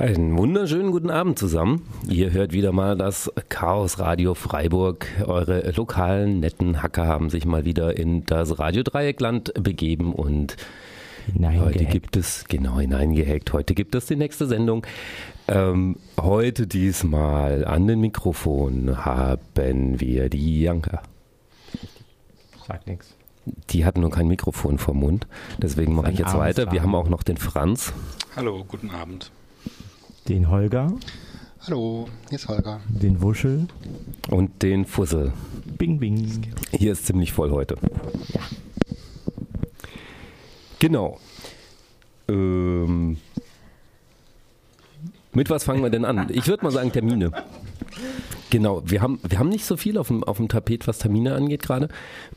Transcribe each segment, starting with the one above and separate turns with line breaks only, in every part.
Einen wunderschönen guten Abend zusammen. Ihr hört wieder mal das Chaos Radio Freiburg. Eure lokalen netten Hacker haben sich mal wieder in das Radio Dreieckland begeben und heute gibt es, genau hineingehackt, heute gibt es die nächste Sendung. Ähm, heute diesmal an den Mikrofon haben wir die Janka.
Sagt nichts.
Die hat nur kein Mikrofon vom Mund, deswegen mache ich jetzt weiter. Wir haben auch noch den Franz.
Hallo, guten Abend
den Holger.
Hallo, hier ist Holger.
Den Wuschel.
Und den Fussel.
Bing, bing.
Hier ist ziemlich voll heute.
Ja.
Genau. Ähm, mit was fangen wir denn an? Ich würde mal sagen Termine. Genau, wir haben, wir haben nicht so viel auf dem, auf dem Tapet, was Termine angeht gerade.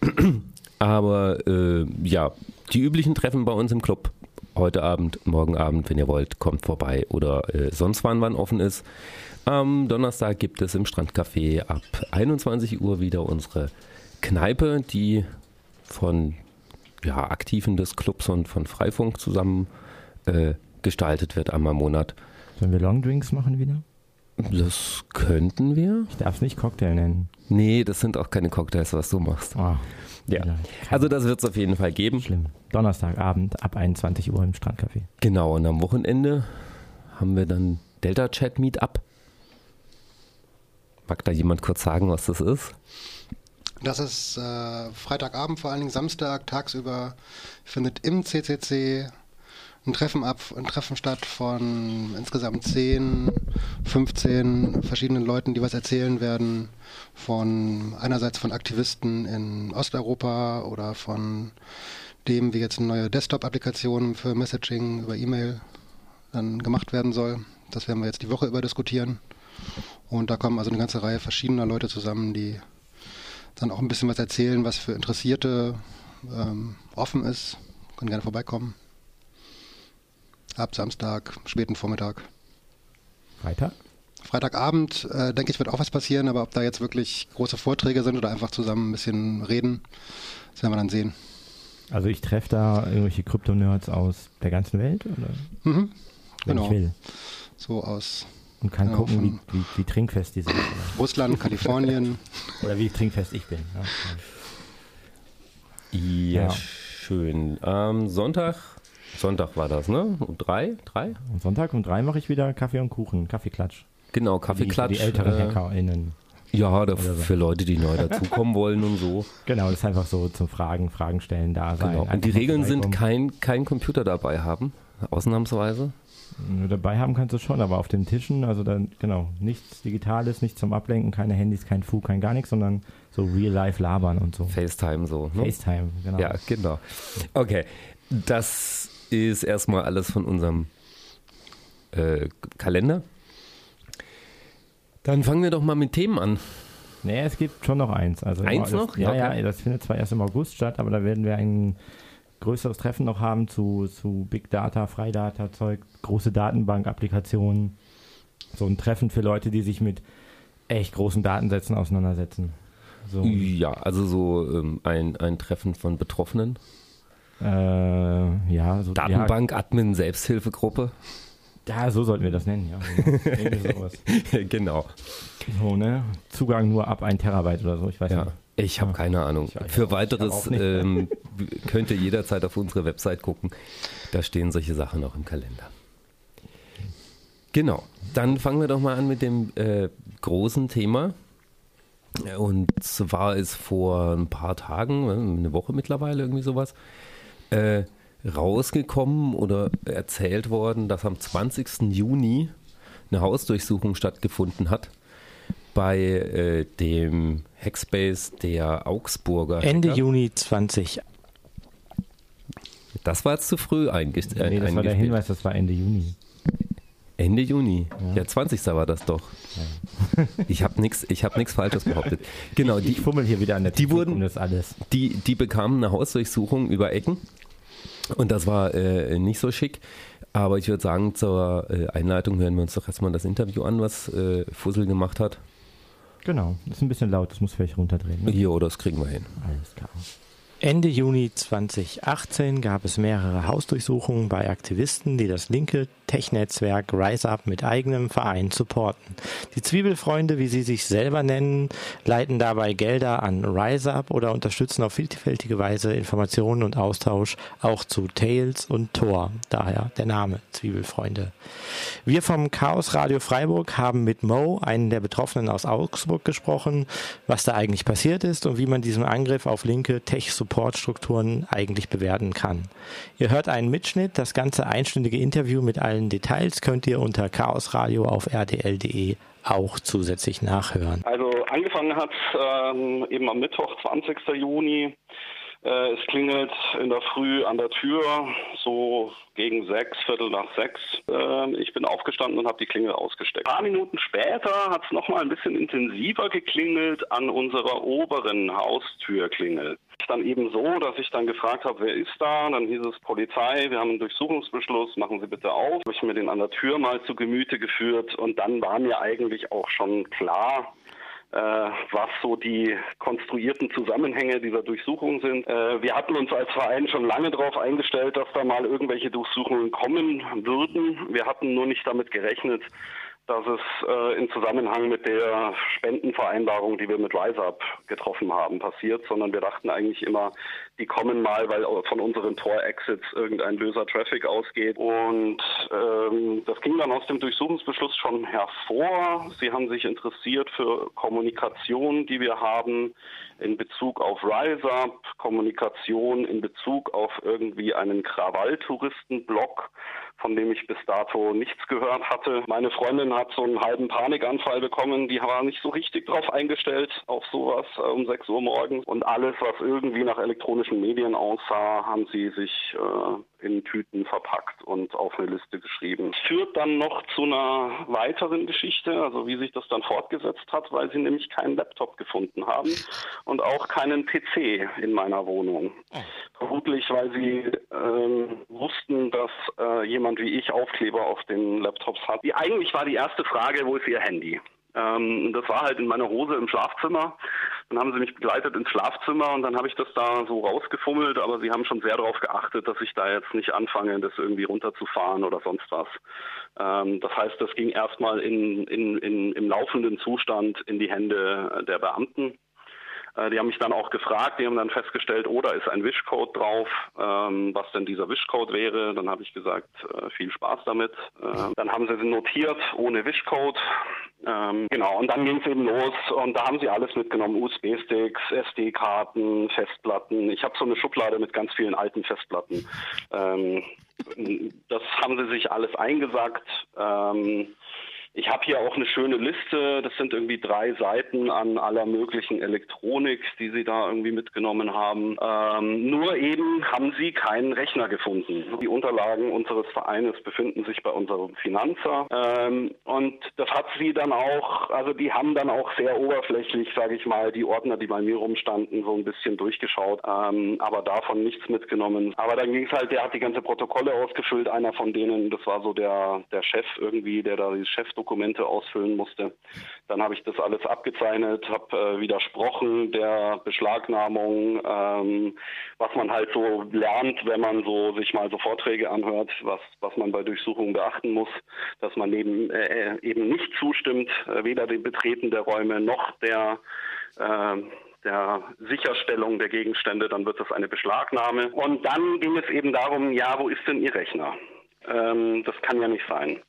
Aber äh, ja, die üblichen Treffen bei uns im Club heute Abend, morgen Abend, wenn ihr wollt, kommt vorbei oder äh, sonst wann, wann offen ist. Am Donnerstag gibt es im Strandcafé ab 21 Uhr wieder unsere Kneipe, die von ja, Aktiven des Clubs und von Freifunk zusammen äh, gestaltet wird einmal im Monat.
Sollen wir Longdrinks machen wieder?
Das könnten wir.
Ich darf es nicht Cocktail nennen.
Nee, das sind auch keine Cocktails, was du machst.
Oh.
Ja. Also das wird es auf jeden Fall geben.
Schlimm. Donnerstagabend ab 21 Uhr im Strandcafé.
Genau, und am Wochenende haben wir dann Delta Chat Meetup. Mag da jemand kurz sagen, was das ist?
Das ist äh, Freitagabend, vor allen Dingen Samstag, tagsüber findet im CCC ein Treffen ab, ein Treffen statt von insgesamt 10, 15 verschiedenen Leuten, die was erzählen werden. Von einerseits von Aktivisten in Osteuropa oder von dem, wie jetzt eine neue Desktop-Applikation für Messaging über E-Mail dann gemacht werden soll. Das werden wir jetzt die Woche über diskutieren. Und da kommen also eine ganze Reihe verschiedener Leute zusammen, die dann auch ein bisschen was erzählen, was für Interessierte ähm, offen ist. Können gerne vorbeikommen. Ab Samstag, späten Vormittag.
Freitag?
Freitagabend, äh, denke ich, wird auch was passieren, aber ob da jetzt wirklich große Vorträge sind oder einfach zusammen ein bisschen reden, das werden wir dann sehen.
Also ich treffe da irgendwelche Krypto-Nerds aus der ganzen Welt? Oder?
Mhm, genau.
Ich will.
So aus.
Und kann ja, gucken, wie, wie, wie, trinkfest die sind.
Russland, Kalifornien.
oder wie trinkfest ich bin.
Ja, ja. schön. Am Sonntag Sonntag war das, ne? Um drei? Drei?
Und Sonntag um drei mache ich wieder Kaffee und Kuchen, Kaffeeklatsch.
Genau, Kaffeeklatsch.
Die, die älteren äh, HackerInnen.
Ja, so. für Leute, die neu dazukommen wollen und so.
Genau, das ist einfach so zum Fragen, Fragen stellen, da sein. Genau.
Und die Regeln sind kein, kein Computer dabei haben, ausnahmsweise.
Dabei haben kannst du schon, aber auf den Tischen, also dann, genau, nichts Digitales, nichts zum Ablenken, keine Handys, kein Fu, kein gar nichts, sondern so real-life labern und so.
FaceTime so. Ne?
FaceTime, genau.
Ja, genau. Okay, das ist erstmal alles von unserem äh, Kalender. Dann fangen wir doch mal mit Themen an.
Nee, es gibt schon noch eins. Also
eins
das,
noch?
Ja, okay. ja, das findet zwar erst im August statt, aber da werden wir ein größeres Treffen noch haben zu, zu Big Data, Freidata-Zeug, große Datenbank-Applikationen. So ein Treffen für Leute, die sich mit echt großen Datensätzen auseinandersetzen.
So. Ja, also so ähm, ein, ein Treffen von Betroffenen.
Äh, ja, so,
Datenbank, ja, Admin, Selbsthilfegruppe.
Ja, so sollten wir das nennen,
ja. genau.
So, ne? Zugang nur ab 1 Terabyte oder so, ich weiß
ja.
nicht.
Ich habe ja. keine Ahnung. Für weiteres ähm, könnt ihr jederzeit auf unsere Website gucken. Da stehen solche Sachen noch im Kalender. Genau. Dann fangen wir doch mal an mit dem äh, großen Thema. Und zwar ist vor ein paar Tagen, eine Woche mittlerweile, irgendwie sowas, äh, rausgekommen oder erzählt worden, dass am 20. Juni eine Hausdurchsuchung stattgefunden hat bei äh, dem Hackspace der Augsburger.
Ende Hacker. Juni 20.
Das war jetzt zu früh eigentlich.
Äh, nee, das war der Hinweis, das war Ende Juni.
Ende Juni. Ja, ja 20. war das doch. Ja. Ich habe nichts hab Falsches behauptet. Genau,
ich, die, ich fummel hier wieder an der
die wurden, um das alles. Die, die bekamen eine Hausdurchsuchung über Ecken und das war äh, nicht so schick. Aber ich würde sagen, zur äh, Einleitung hören wir uns doch erstmal das Interview an, was äh, Fussel gemacht hat.
Genau, ist ein bisschen laut, das muss vielleicht runterdrehen.
Ne? Hier, das kriegen wir hin.
Alles klar. Ende Juni 2018 gab es mehrere Hausdurchsuchungen bei Aktivisten, die das linke Tech-Netzwerk RiseUp mit eigenem Verein supporten. Die Zwiebelfreunde, wie sie sich selber nennen, leiten dabei Gelder an RiseUp oder unterstützen auf vielfältige Weise Informationen und Austausch auch zu Tails und Tor, daher der Name Zwiebelfreunde. Wir vom Chaos Radio Freiburg haben mit Mo, einen der Betroffenen aus Augsburg, gesprochen, was da eigentlich passiert ist und wie man diesen Angriff auf linke Tech-Support Supportstrukturen eigentlich bewerten kann. Ihr hört einen Mitschnitt. Das ganze einstündige Interview mit allen Details könnt ihr unter chaosradio auf rdl.de auch zusätzlich nachhören.
Also angefangen hat ähm, eben am Mittwoch, 20. Juni. Äh, es klingelt in der Früh an der Tür, so gegen sechs, Viertel nach sechs. Äh, ich bin aufgestanden und habe die Klingel ausgesteckt. Ein paar Minuten später hat es nochmal ein bisschen intensiver geklingelt an unserer oberen Haustürklingel dann eben so, dass ich dann gefragt habe, wer ist da? Dann hieß es Polizei, wir haben einen Durchsuchungsbeschluss, machen Sie bitte auf. Habe ich mir den an der Tür mal zu Gemüte geführt und dann war mir eigentlich auch schon klar, was so die konstruierten Zusammenhänge dieser Durchsuchung sind. Äh, wir hatten uns als Verein schon lange darauf eingestellt, dass da mal irgendwelche Durchsuchungen kommen würden. Wir hatten nur nicht damit gerechnet, dass es äh, in Zusammenhang mit der Spendenvereinbarung, die wir mit RiseUp getroffen haben, passiert, sondern wir dachten eigentlich immer, die kommen mal, weil von unseren Tor-Exits irgendein böser Traffic ausgeht. Und ähm, das ging dann aus dem Durchsuchungsbeschluss schon hervor. Sie haben sich interessiert für Kommunikation, die wir haben in Bezug auf RiseUp, Kommunikation in Bezug auf irgendwie einen Krawalltouristenblock von dem ich bis dato nichts gehört hatte. Meine Freundin hat so einen halben Panikanfall bekommen, die war nicht so richtig drauf eingestellt auf sowas äh, um 6 Uhr morgens. Und alles, was irgendwie nach elektronischen Medien aussah, haben sie sich äh, in Tüten verpackt und auf eine Liste geschrieben. Es führt dann noch zu einer weiteren Geschichte, also wie sich das dann fortgesetzt hat, weil sie nämlich keinen Laptop gefunden haben und auch keinen PC in meiner Wohnung. Oh. Vermutlich, weil sie ähm, wussten, dass äh, jemand wie ich Aufkleber auf den Laptops hat. Die, eigentlich war die erste Frage, wo ist ihr Handy? Ähm, das war halt in meiner Hose im Schlafzimmer. Dann haben sie mich begleitet ins Schlafzimmer und dann habe ich das da so rausgefummelt, aber sie haben schon sehr darauf geachtet, dass ich da jetzt nicht anfange, das irgendwie runterzufahren oder sonst was. Ähm, das heißt, das ging erstmal in, in, in, im laufenden Zustand in die Hände der Beamten. Äh, die haben mich dann auch gefragt, die haben dann festgestellt, oh, da ist ein Wischcode drauf, ähm, was denn dieser Wischcode wäre. Dann habe ich gesagt, äh, viel Spaß damit. Äh, dann haben sie notiert, ohne Wischcode. Ähm, genau, und dann ging es eben los und da haben sie alles mitgenommen, USB-Sticks, SD-Karten, Festplatten. Ich habe so eine Schublade mit ganz vielen alten Festplatten. Ähm, das haben sie sich alles eingesackt. Ähm, ich habe hier auch eine schöne Liste. Das sind irgendwie drei Seiten an aller möglichen Elektronik, die Sie da irgendwie mitgenommen haben. Ähm, nur eben haben Sie keinen Rechner gefunden. Die Unterlagen unseres Vereines befinden sich bei unserem Finanzer. Ähm, und das hat sie dann auch, also die haben dann auch sehr oberflächlich, sage ich mal, die Ordner, die bei mir rumstanden, so ein bisschen durchgeschaut, ähm, aber davon nichts mitgenommen. Aber dann ging es halt, der hat die ganze Protokolle ausgefüllt, einer von denen, das war so der, der Chef irgendwie, der da dieses Chef Dokumente ausfüllen musste. Dann habe ich das alles abgezeichnet, habe äh, widersprochen der Beschlagnahmung, ähm, was man halt so lernt, wenn man so sich mal so Vorträge anhört, was, was man bei Durchsuchungen beachten muss, dass man neben, äh, eben nicht zustimmt, äh, weder dem Betreten der Räume noch der äh, der Sicherstellung der Gegenstände, dann wird das eine Beschlagnahme. Und dann ging es eben darum, ja, wo ist denn Ihr Rechner? Ähm, das kann ja nicht sein.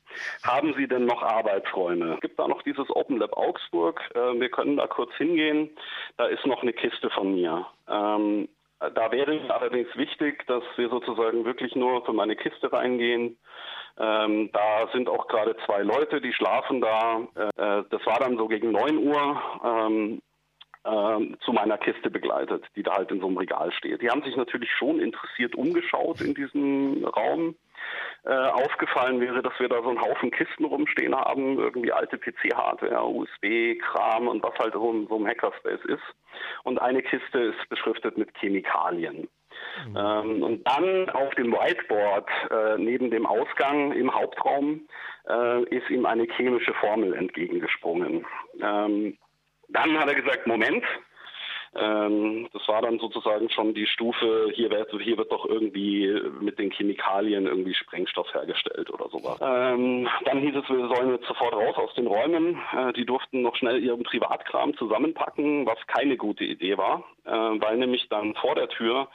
Haben Sie denn noch Arbeitsräume? Es gibt da noch dieses Open Lab Augsburg. Äh, wir können da kurz hingehen. Da ist noch eine Kiste von mir. Ähm, da wäre es allerdings wichtig, dass wir sozusagen wirklich nur für meine Kiste reingehen. Ähm, da sind auch gerade zwei Leute, die schlafen da. Äh, das war dann so gegen 9 Uhr. Ähm, ähm, zu meiner Kiste begleitet, die da halt in so einem Regal steht. Die haben sich natürlich schon interessiert umgeschaut in diesem Raum. Äh, aufgefallen wäre, dass wir da so einen Haufen Kisten rumstehen haben, irgendwie alte PC-Hardware, USB-Kram und was halt so so einem Hackerspace ist. Und eine Kiste ist beschriftet mit Chemikalien. Mhm. Ähm, und dann auf dem Whiteboard äh, neben dem Ausgang im Hauptraum äh, ist ihm eine chemische Formel entgegengesprungen. Ähm, dann hat er gesagt, Moment, Ähm, das war dann sozusagen schon die Stufe, hier wird, hier wird doch irgendwie mit den Chemikalien irgendwie Sprengstoff hergestellt oder sowas. Ähm, dann hieß es, wir sollen jetzt sofort raus aus den Räumen. Äh, die durften noch schnell ihren Privatkram zusammenpacken, was keine gute Idee war, äh, weil nämlich dann vor der Tür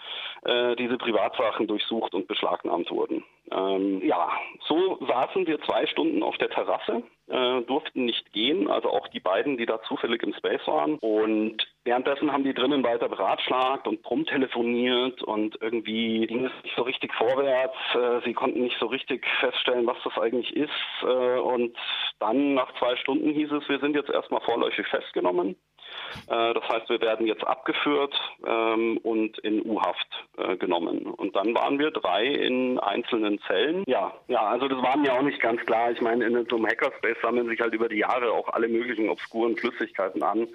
äh, diese Privatsachen durchsucht und beschlagnahmt wurden. Ähm, ja, so saßen wir zwei Stunden auf der Terrasse, äh, durften nicht gehen, also auch die beiden, die da zufällig im Space waren. Und währenddessen haben die drinnen weiter beratschlagt und telefoniert und irgendwie ging es nicht so richtig vorwärts. Äh, sie konnten nicht so richtig feststellen, was das eigentlich ist. Äh, und dann nach zwei Stunden hieß es, wir sind jetzt erstmal vorläufig festgenommen. Äh, das heißt, wir werden jetzt abgeführt ähm, und in U-Haft äh, genommen. Und dann waren wir drei in einzelnen Zellen. Ja, ja, also das war mir auch nicht ganz klar. Ich meine, in so einem Hackerspace sammeln sich halt über die Jahre auch alle möglichen obskuren Flüssigkeiten an,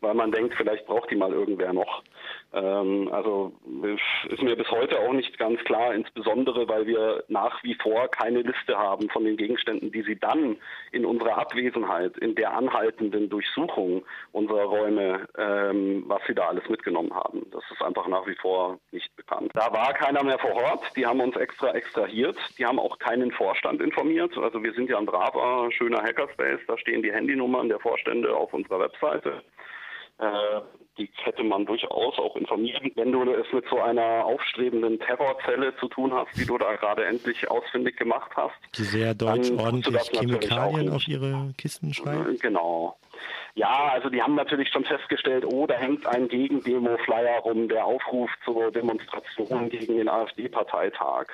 weil man denkt, vielleicht braucht die mal irgendwer noch. Ähm, also ist mir bis heute auch nicht ganz klar, insbesondere weil wir nach wie vor keine Liste haben von den Gegenständen, die sie dann in unserer Abwesenheit, in der anhaltenden Durchsuchung unserer Räume, ähm, was sie da alles mitgenommen haben. Das ist einfach nach wie vor nicht bekannt. Da war keiner mehr vor Ort, die haben uns extra extrahiert, die haben auch keinen Vorstand informiert. Also wir sind ja ein braver, schöner Hackerspace, da stehen die Handynummern der Vorstände auf unserer Webseite. Äh, die hätte man durchaus auch informieren, wenn du es mit so einer aufstrebenden Terrorzelle zu tun hast, die du da gerade endlich ausfindig gemacht hast.
Die sehr deutsch ordentlich Chemikalien auf ihre Kisten schreiben.
Genau. Ja, also die haben natürlich schon festgestellt, oh, da hängt ein Gegendemo-Flyer rum, der Aufruf zur Demonstration gegen den AfD-Parteitag.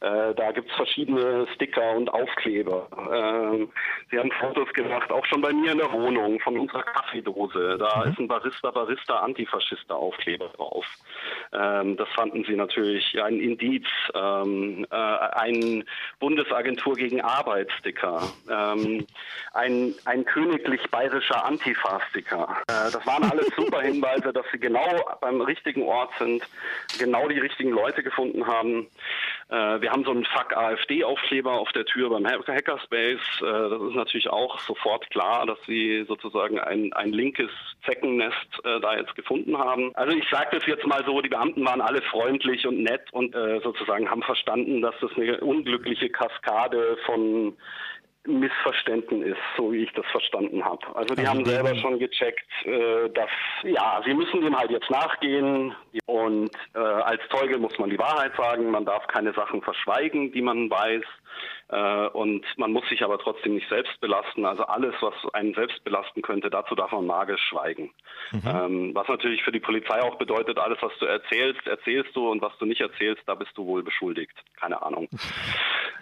Äh, da gibt's verschiedene Sticker und Aufkleber. Äh, sie haben Fotos gemacht, auch schon bei mir in der Wohnung, von unserer Kaffeedose. Da mhm. ist ein Barista, Barista, Antifaschista Aufkleber drauf. Ähm, das fanden sie natürlich ein Indiz, ähm, äh, ein Bundesagentur gegen Arbeitssticker, ähm, ein, ein königlich bayerischer Antifa-Sticker. Äh, das waren alles super Hinweise, dass sie genau beim richtigen Ort sind, genau die richtigen Leute gefunden haben. Äh, wir haben so einen Fuck AfD-Aufkleber auf der Tür beim Hackerspace. Äh, das ist natürlich auch sofort klar, dass sie sozusagen ein, ein linkes Zeckennest äh, da jetzt gefunden haben. Also ich sage das jetzt mal so, die Beamten waren alle freundlich und nett und äh, sozusagen haben verstanden, dass das eine unglückliche Kaskade von Missverständnis ist, so wie ich das verstanden habe. Also die haben selber schon gecheckt, äh, dass ja, sie müssen dem halt jetzt nachgehen und äh, als Zeuge muss man die Wahrheit sagen, man darf keine Sachen verschweigen, die man weiß. Äh, und man muss sich aber trotzdem nicht selbst belasten. Also alles, was einen selbst belasten könnte, dazu darf man magisch schweigen. Mhm. Ähm, was natürlich für die Polizei auch bedeutet, alles, was du erzählst, erzählst du und was du nicht erzählst, da bist du wohl beschuldigt. Keine Ahnung.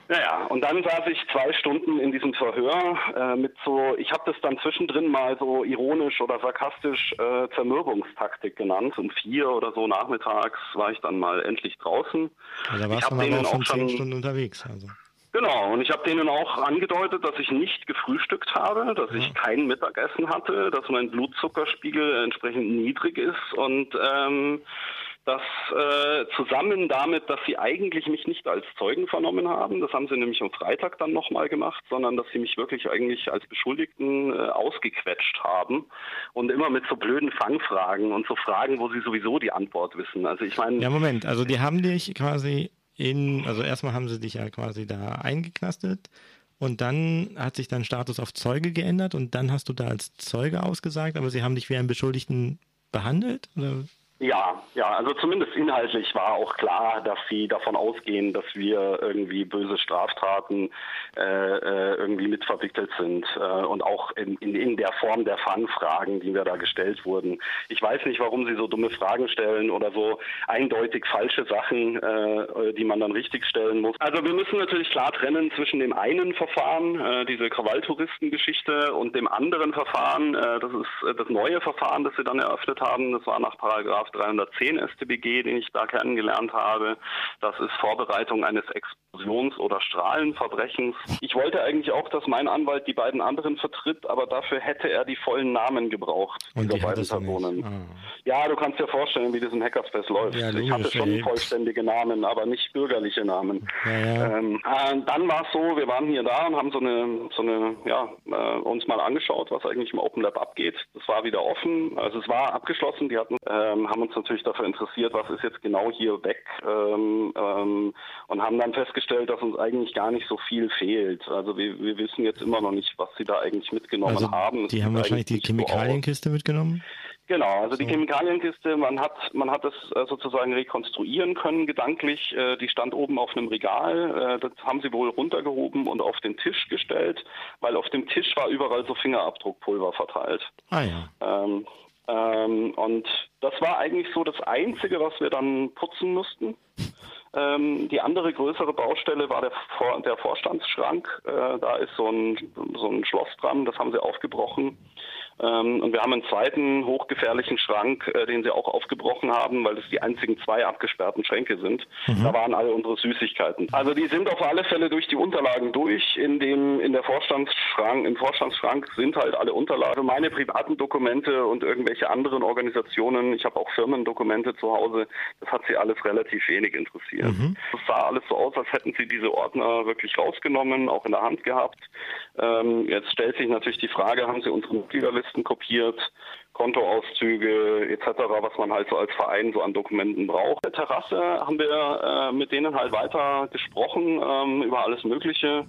Naja, und dann saß ich zwei Stunden in diesem Verhör äh, mit so, ich habe das dann zwischendrin mal so ironisch oder sarkastisch äh, Zermürbungstaktik genannt. Um vier oder so nachmittags war ich dann mal endlich draußen.
Also da warst du aber auch schon zehn Stunden unterwegs. Also.
Genau, und ich habe denen auch angedeutet, dass ich nicht gefrühstückt habe, dass ich kein Mittagessen hatte, dass mein Blutzuckerspiegel entsprechend niedrig ist und ähm, dass äh, zusammen damit, dass sie eigentlich mich nicht als Zeugen vernommen haben, das haben sie nämlich am Freitag dann nochmal gemacht, sondern dass sie mich wirklich eigentlich als Beschuldigten äh, ausgequetscht haben und immer mit so blöden Fangfragen und so Fragen, wo sie sowieso die Antwort wissen. Also ich meine.
Ja, Moment, also die haben dich quasi in, also erstmal haben sie dich ja quasi da eingeknastet und dann hat sich dein Status auf Zeuge geändert und dann hast du da als Zeuge ausgesagt, aber sie haben dich wie einen Beschuldigten behandelt? Oder
ja, ja, also zumindest inhaltlich war auch klar, dass sie davon ausgehen, dass wir irgendwie böse Straftaten äh, äh, irgendwie mitverwickelt sind äh, und auch in, in, in der Form der Fangfragen, die mir da gestellt wurden. Ich weiß nicht, warum sie so dumme Fragen stellen oder so eindeutig falsche Sachen, äh, die man dann richtig stellen muss. Also wir müssen natürlich klar trennen zwischen dem einen Verfahren, äh, diese Krawalltouristengeschichte, und dem anderen Verfahren, äh, das ist äh, das neue Verfahren, das sie dann eröffnet haben. Das war nach Paragraph Paragraph 310 StBG, den ich da kennengelernt habe. Das ist Vorbereitung eines Explosions- oder Strahlenverbrechens. Ich wollte eigentlich auch, dass mein Anwalt die beiden anderen vertritt, aber dafür hätte er die vollen Namen gebraucht,
Und
dieser
die
beiden. Personen.
Ah.
Ja, du kannst dir vorstellen, wie das in Hackerspace läuft.
Ja,
ich hatte schon vollständige Namen, aber nicht bürgerliche Namen.
Ja, ja.
Ähm, äh, dann war es so, wir waren hier da und haben so eine, so eine, ja, äh, uns mal angeschaut, was eigentlich im Open Lab abgeht. Das war wieder offen, also es war abgeschlossen. Die hatten, ähm, haben uns natürlich dafür interessiert, was ist jetzt genau hier weg ähm, ähm, und haben dann festgestellt, dass uns eigentlich gar nicht so viel fehlt. Also wir, wir wissen jetzt immer noch nicht, was sie da eigentlich mitgenommen
Also
haben. Es
die
sieht
haben wahrscheinlich die
so.
Chemikalienkiste mitgenommen.
Genau, also die Chemikalienkiste, man hat, man hat es äh, sozusagen rekonstruieren können, gedanklich. Äh, die stand oben auf einem Regal, äh, das haben sie wohl runtergehoben und auf den Tisch gestellt, weil auf dem Tisch war überall so Fingerabdruckpulver verteilt.
Ah ja.
Ähm, ähm, und das war eigentlich so das Einzige, was wir dann putzen mussten. Ähm, die andere größere Baustelle war der, Vor der Vorstandsschrank. Äh, da ist so ein, so ein Schloss dran, das haben sie aufgebrochen. Ähm, und wir haben einen zweiten hochgefährlichen Schrank, äh, den sie auch aufgebrochen haben, weil das die einzigen zwei abgesperrten Schränke sind. Da waren alle unsere Süßigkeiten. Also die sind auf alle Fälle durch die Unterlagen durch. In dem in der Vorstandsschrank, im Vorstandsschrank sind halt alle Unterlagen. Meine privaten Dokumente und irgendwelche anderen Organisationen. Ich habe auch Firmendokumente zu Hause. Das hat sie alles relativ wenig interessiert. Es sah alles so aus, als hätten sie diese Ordner wirklich rausgenommen, auch in der Hand gehabt. Ähm, jetzt stellt sich natürlich die Frage, haben sie unsere Mitgliederlisten kopiert, Kontoauszüge etc., was man halt so als Verein so an Dokumenten braucht. Der Terrasse haben wir äh, mit denen halt weiter gesprochen ähm, über alles Mögliche.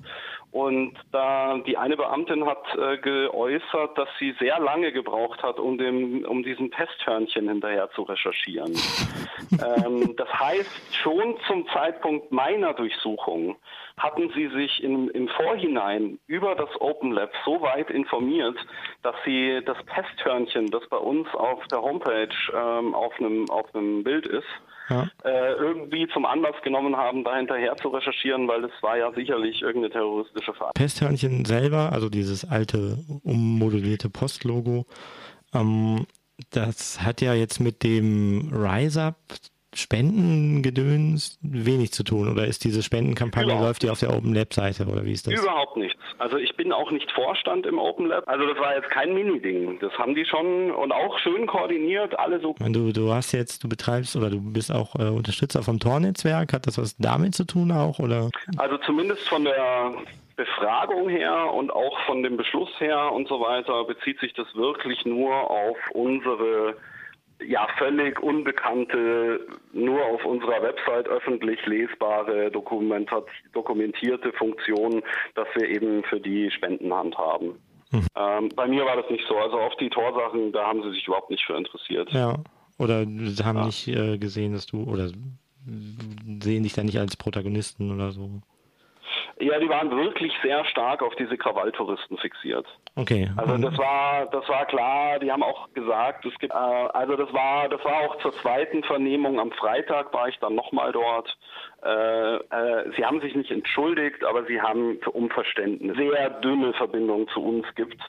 Und da die eine Beamtin hat äh, geäußert, dass sie sehr lange gebraucht hat, um dem, um diesem Testhörnchen hinterher zu recherchieren. ähm, das heißt, schon zum Zeitpunkt meiner Durchsuchung hatten sie sich in, im Vorhinein über das Open Lab so weit informiert, dass sie das Testhörnchen, das bei uns auf der Homepage ähm, auf einem auf einem Bild ist,
Ja.
äh, irgendwie zum Anlass genommen haben, da hinterher zu recherchieren, weil das war ja sicherlich irgendeine terroristische Veranstaltung.
Pesthörnchen selber, also dieses alte ummodellierte Postlogo, ähm, das hat ja jetzt mit dem Rise Up Spendengedöns wenig zu tun. Oder ist diese Spendenkampagne,
Überhaupt
läuft die auf der Open Lab Seite oder wie ist das?
Überhaupt nichts. Also ich bin auch nicht Vorstand im Open Lab. Also das war jetzt kein Mini-Ding. Das haben die schon und auch schön koordiniert, alle so
Du, du hast jetzt, du betreibst oder du bist auch äh, Unterstützer vom Tor-Netzwerk. Hat das was damit zu tun auch? Oder?
Also zumindest von der Befragung her und auch von dem Beschluss her und so weiter bezieht sich das wirklich nur auf unsere ja völlig unbekannte, nur auf unserer Website öffentlich lesbare, dokumentierte Funktion, dass wir eben für die Spenden handhaben. Ähm, bei mir war das nicht so. Also auf die Torsachen, da haben sie sich überhaupt nicht für interessiert.
Ja. Oder sie haben nicht äh, gesehen, dass du, oder sehen dich da nicht als Protagonisten oder so.
Ja, die waren wirklich sehr stark auf diese Krawalltouristen fixiert.
Okay.
Also
Und-
das war, das war klar. Die haben auch gesagt, es gibt, äh, also das war, das war auch zur zweiten Vernehmung am Freitag war ich dann nochmal dort. Äh, äh, sie haben sich nicht entschuldigt, aber sie haben um Verständnis sehr dünne Verbindung zu uns gibt.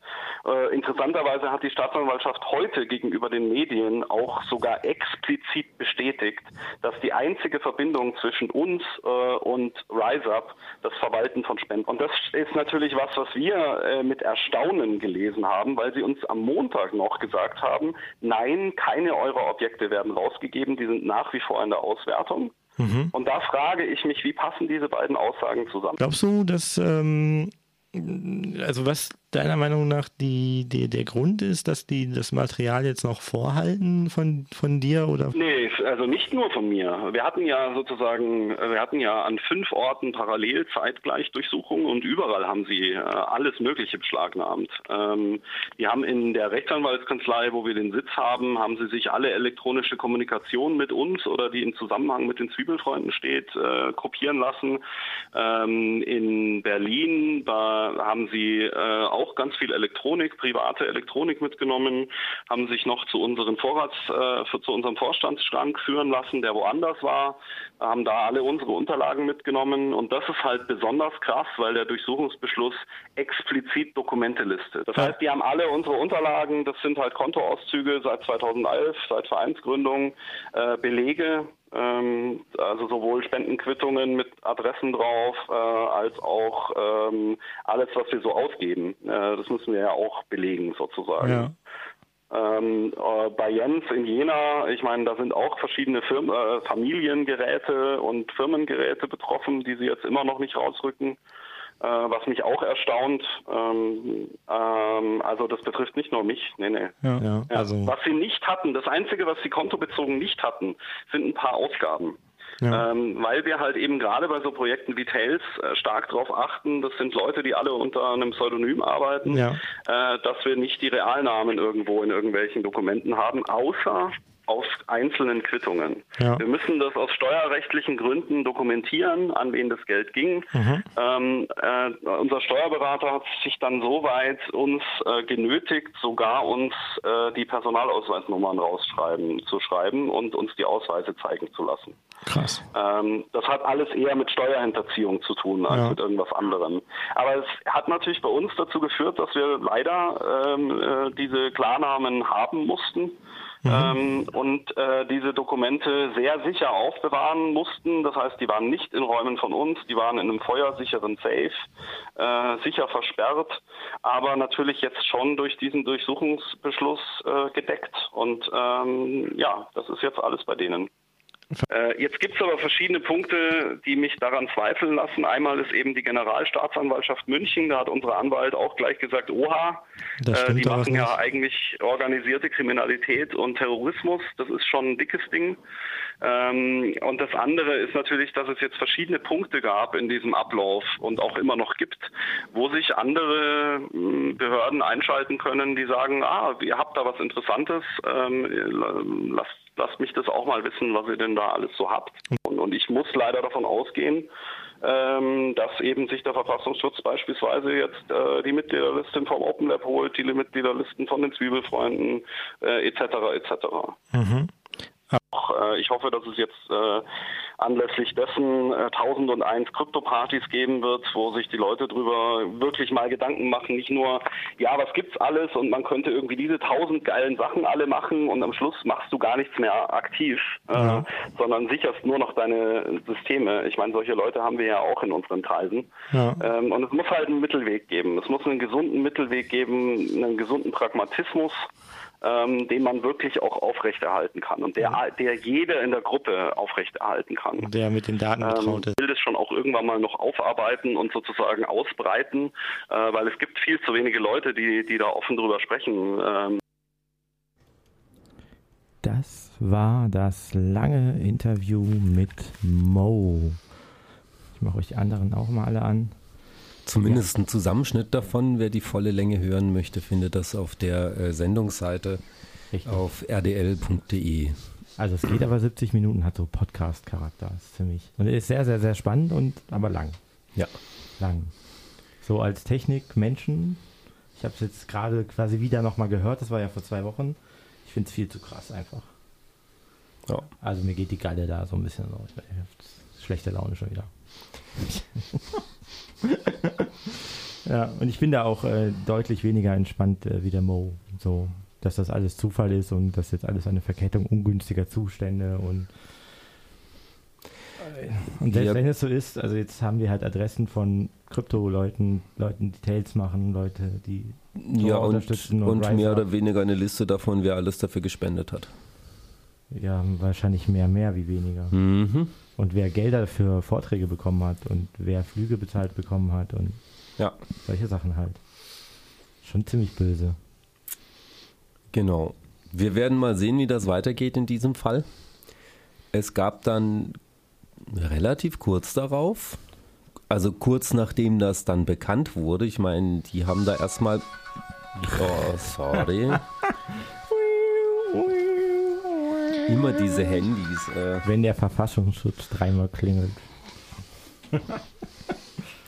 Äh, interessanterweise hat die Staatsanwaltschaft heute gegenüber den Medien auch sogar explizit bestätigt, dass die einzige Verbindung zwischen uns und RiseUp das Verwalten von Spenden. Und das ist natürlich was, was wir mit Erstaunen gelesen haben, weil sie uns am Montag noch gesagt haben, nein, keine eurer Objekte werden rausgegeben, die sind nach wie vor in der Auswertung. Und da frage ich mich, wie passen diese beiden Aussagen zusammen?
Glaubst du, dass, ähm, also was deiner Meinung nach die, die, der Grund ist, dass die das Material jetzt noch vorhalten von, von dir oder?
Nee, also nicht nur von mir. Wir hatten ja sozusagen, wir hatten ja an fünf Orten parallel zeitgleich Durchsuchungen und überall haben sie äh, alles Mögliche beschlagnahmt. Ähm, die haben in der Rechtsanwaltskanzlei, wo wir den Sitz haben, haben sie sich alle elektronische Kommunikation mit uns oder die im Zusammenhang mit den Zwiebelfreunden steht, äh, kopieren lassen. Ähm, in Berlin haben sie äh, auch ganz viel Elektronik, private Elektronik mitgenommen, haben sich noch zu unseren Vorrats, äh, für, zu unserem Vorstandsschrank führen lassen, der woanders war, haben da alle unsere Unterlagen mitgenommen. Und das ist halt besonders krass, weil der Durchsuchungsbeschluss explizit Dokumente listet. Das heißt, die haben alle unsere Unterlagen, das sind halt Kontoauszüge seit 2011, seit Vereinsgründung, äh, Belege, ähm, also sowohl Spendenquittungen mit Adressen drauf, äh, als auch ähm, alles, was wir so ausgeben. Äh, das müssen wir ja auch belegen sozusagen. Ja. Ähm, äh, bei Jens in Jena, ich meine, da sind auch verschiedene Firmen, äh, Familiengeräte und Firmengeräte betroffen, die sie jetzt immer noch nicht rausrücken. Äh, was mich auch erstaunt. Ähm, ähm, also das betrifft nicht nur mich. Nee, nee. Ja, ja, also was sie nicht hatten, das Einzige, was sie kontobezogen nicht hatten, sind ein paar Ausgaben. Ja. Ähm, weil wir halt eben gerade bei so Projekten wie Tails äh, stark darauf achten, das sind Leute, die alle unter einem Pseudonym arbeiten, ja. äh, dass wir nicht die Realnamen irgendwo in irgendwelchen Dokumenten haben, außer aus einzelnen Quittungen. Ja. Wir müssen das aus steuerrechtlichen Gründen dokumentieren, an wen das Geld ging. Mhm. Ähm, äh, unser Steuerberater hat sich dann soweit uns äh, genötigt, sogar uns äh, die Personalausweisnummern rausschreiben zu schreiben und uns die Ausweise zeigen zu lassen.
Krass.
Ähm, das hat alles eher mit Steuerhinterziehung zu tun als ja. mit irgendwas anderem. Aber es hat natürlich bei uns dazu geführt, dass wir leider ähm, äh, diese Klarnamen haben mussten mhm. ähm, und äh, diese Dokumente sehr sicher aufbewahren mussten. Das heißt, die waren nicht in Räumen von uns, die waren in einem feuersicheren Safe, äh, sicher versperrt, aber natürlich jetzt schon durch diesen Durchsuchungsbeschluss äh, gedeckt. Und ähm, ja, das ist jetzt alles bei denen. Äh, jetzt gibt es aber verschiedene Punkte, die mich daran zweifeln lassen. Einmal ist eben die Generalstaatsanwaltschaft München, da hat unsere Anwalt auch gleich gesagt, oha, äh, die machen ja eigentlich organisierte Kriminalität und Terrorismus. Das ist schon ein dickes Ding. Ähm, und das andere ist natürlich, dass es jetzt verschiedene Punkte gab in diesem Ablauf und auch immer noch gibt, wo sich andere mh, Behörden einschalten können, die sagen, ah, ihr habt da was Interessantes, ähm, lasst lasst mich das auch mal wissen, was ihr denn da alles so habt. Und, und ich muss leider davon ausgehen, ähm, dass eben sich der Verfassungsschutz beispielsweise jetzt äh, die Mitgliederlisten vom Open Lab holt, die Mitgliederlisten von den Zwiebelfreunden äh, etc. etc. Mhm. Auch, äh, ich hoffe, dass es jetzt äh, anlässlich dessen äh, 1001 Krypto-Partys geben wird, wo sich die Leute drüber wirklich mal Gedanken machen. Nicht nur, ja, was gibt's alles und man könnte irgendwie diese tausend geilen Sachen alle machen und am Schluss machst du gar nichts mehr aktiv, äh, ja. sondern sicherst nur noch deine Systeme. Ich meine, solche Leute haben wir ja auch in unseren Kreisen. Ja. Ähm, und es muss halt einen Mittelweg geben. Es muss einen gesunden Mittelweg geben, einen gesunden Pragmatismus ähm, den man wirklich auch aufrechterhalten kann und der, ja. der jeder in der Gruppe aufrechterhalten kann.
Der mit den Daten betraut
ähm, ist. will das schon auch irgendwann mal noch aufarbeiten und sozusagen ausbreiten, äh, weil es gibt viel zu wenige Leute, die, die da offen drüber sprechen. Ähm.
Das war das lange Interview mit Mo. Ich mache euch die anderen auch mal alle an.
Zumindest ja. ein Zusammenschnitt davon. Wer die volle Länge hören möchte, findet das auf der äh, Sendungsseite Richtig. auf rdl.de.
Also es geht aber 70 Minuten, hat so Podcast-Charakter. Ist ziemlich. Und ist sehr, sehr, sehr spannend und aber lang.
Ja.
Lang. So als Technik, Menschen. Ich habe es jetzt gerade quasi wieder nochmal gehört, das war ja vor zwei Wochen. Ich finde es viel zu krass einfach. Ja. Also mir geht die Galle da so ein bisschen habe schlechte Laune schon wieder. ja, und ich bin da auch äh, deutlich weniger entspannt äh, wie der Mo. So, dass das alles Zufall ist und dass jetzt alles eine Verkettung ungünstiger Zustände und und selbst ja. wenn es so ist, also jetzt haben wir halt Adressen von Krypto-Leuten, Leuten, die Tails machen, Leute, die
ja und, unterstützen und, und mehr oder weniger eine Liste davon, wer alles dafür gespendet hat.
Ja, wahrscheinlich mehr, mehr wie weniger. Mhm und wer Gelder für Vorträge bekommen hat und wer Flüge bezahlt bekommen hat und ja. solche Sachen halt. Schon ziemlich böse.
Genau. Wir werden mal sehen, wie das weitergeht in diesem Fall. Es gab dann relativ kurz darauf, also kurz nachdem das dann bekannt wurde, ich meine, die haben da erstmal. Oh, sorry. Immer diese Handys.
Äh. Wenn der Verfassungsschutz dreimal klingelt.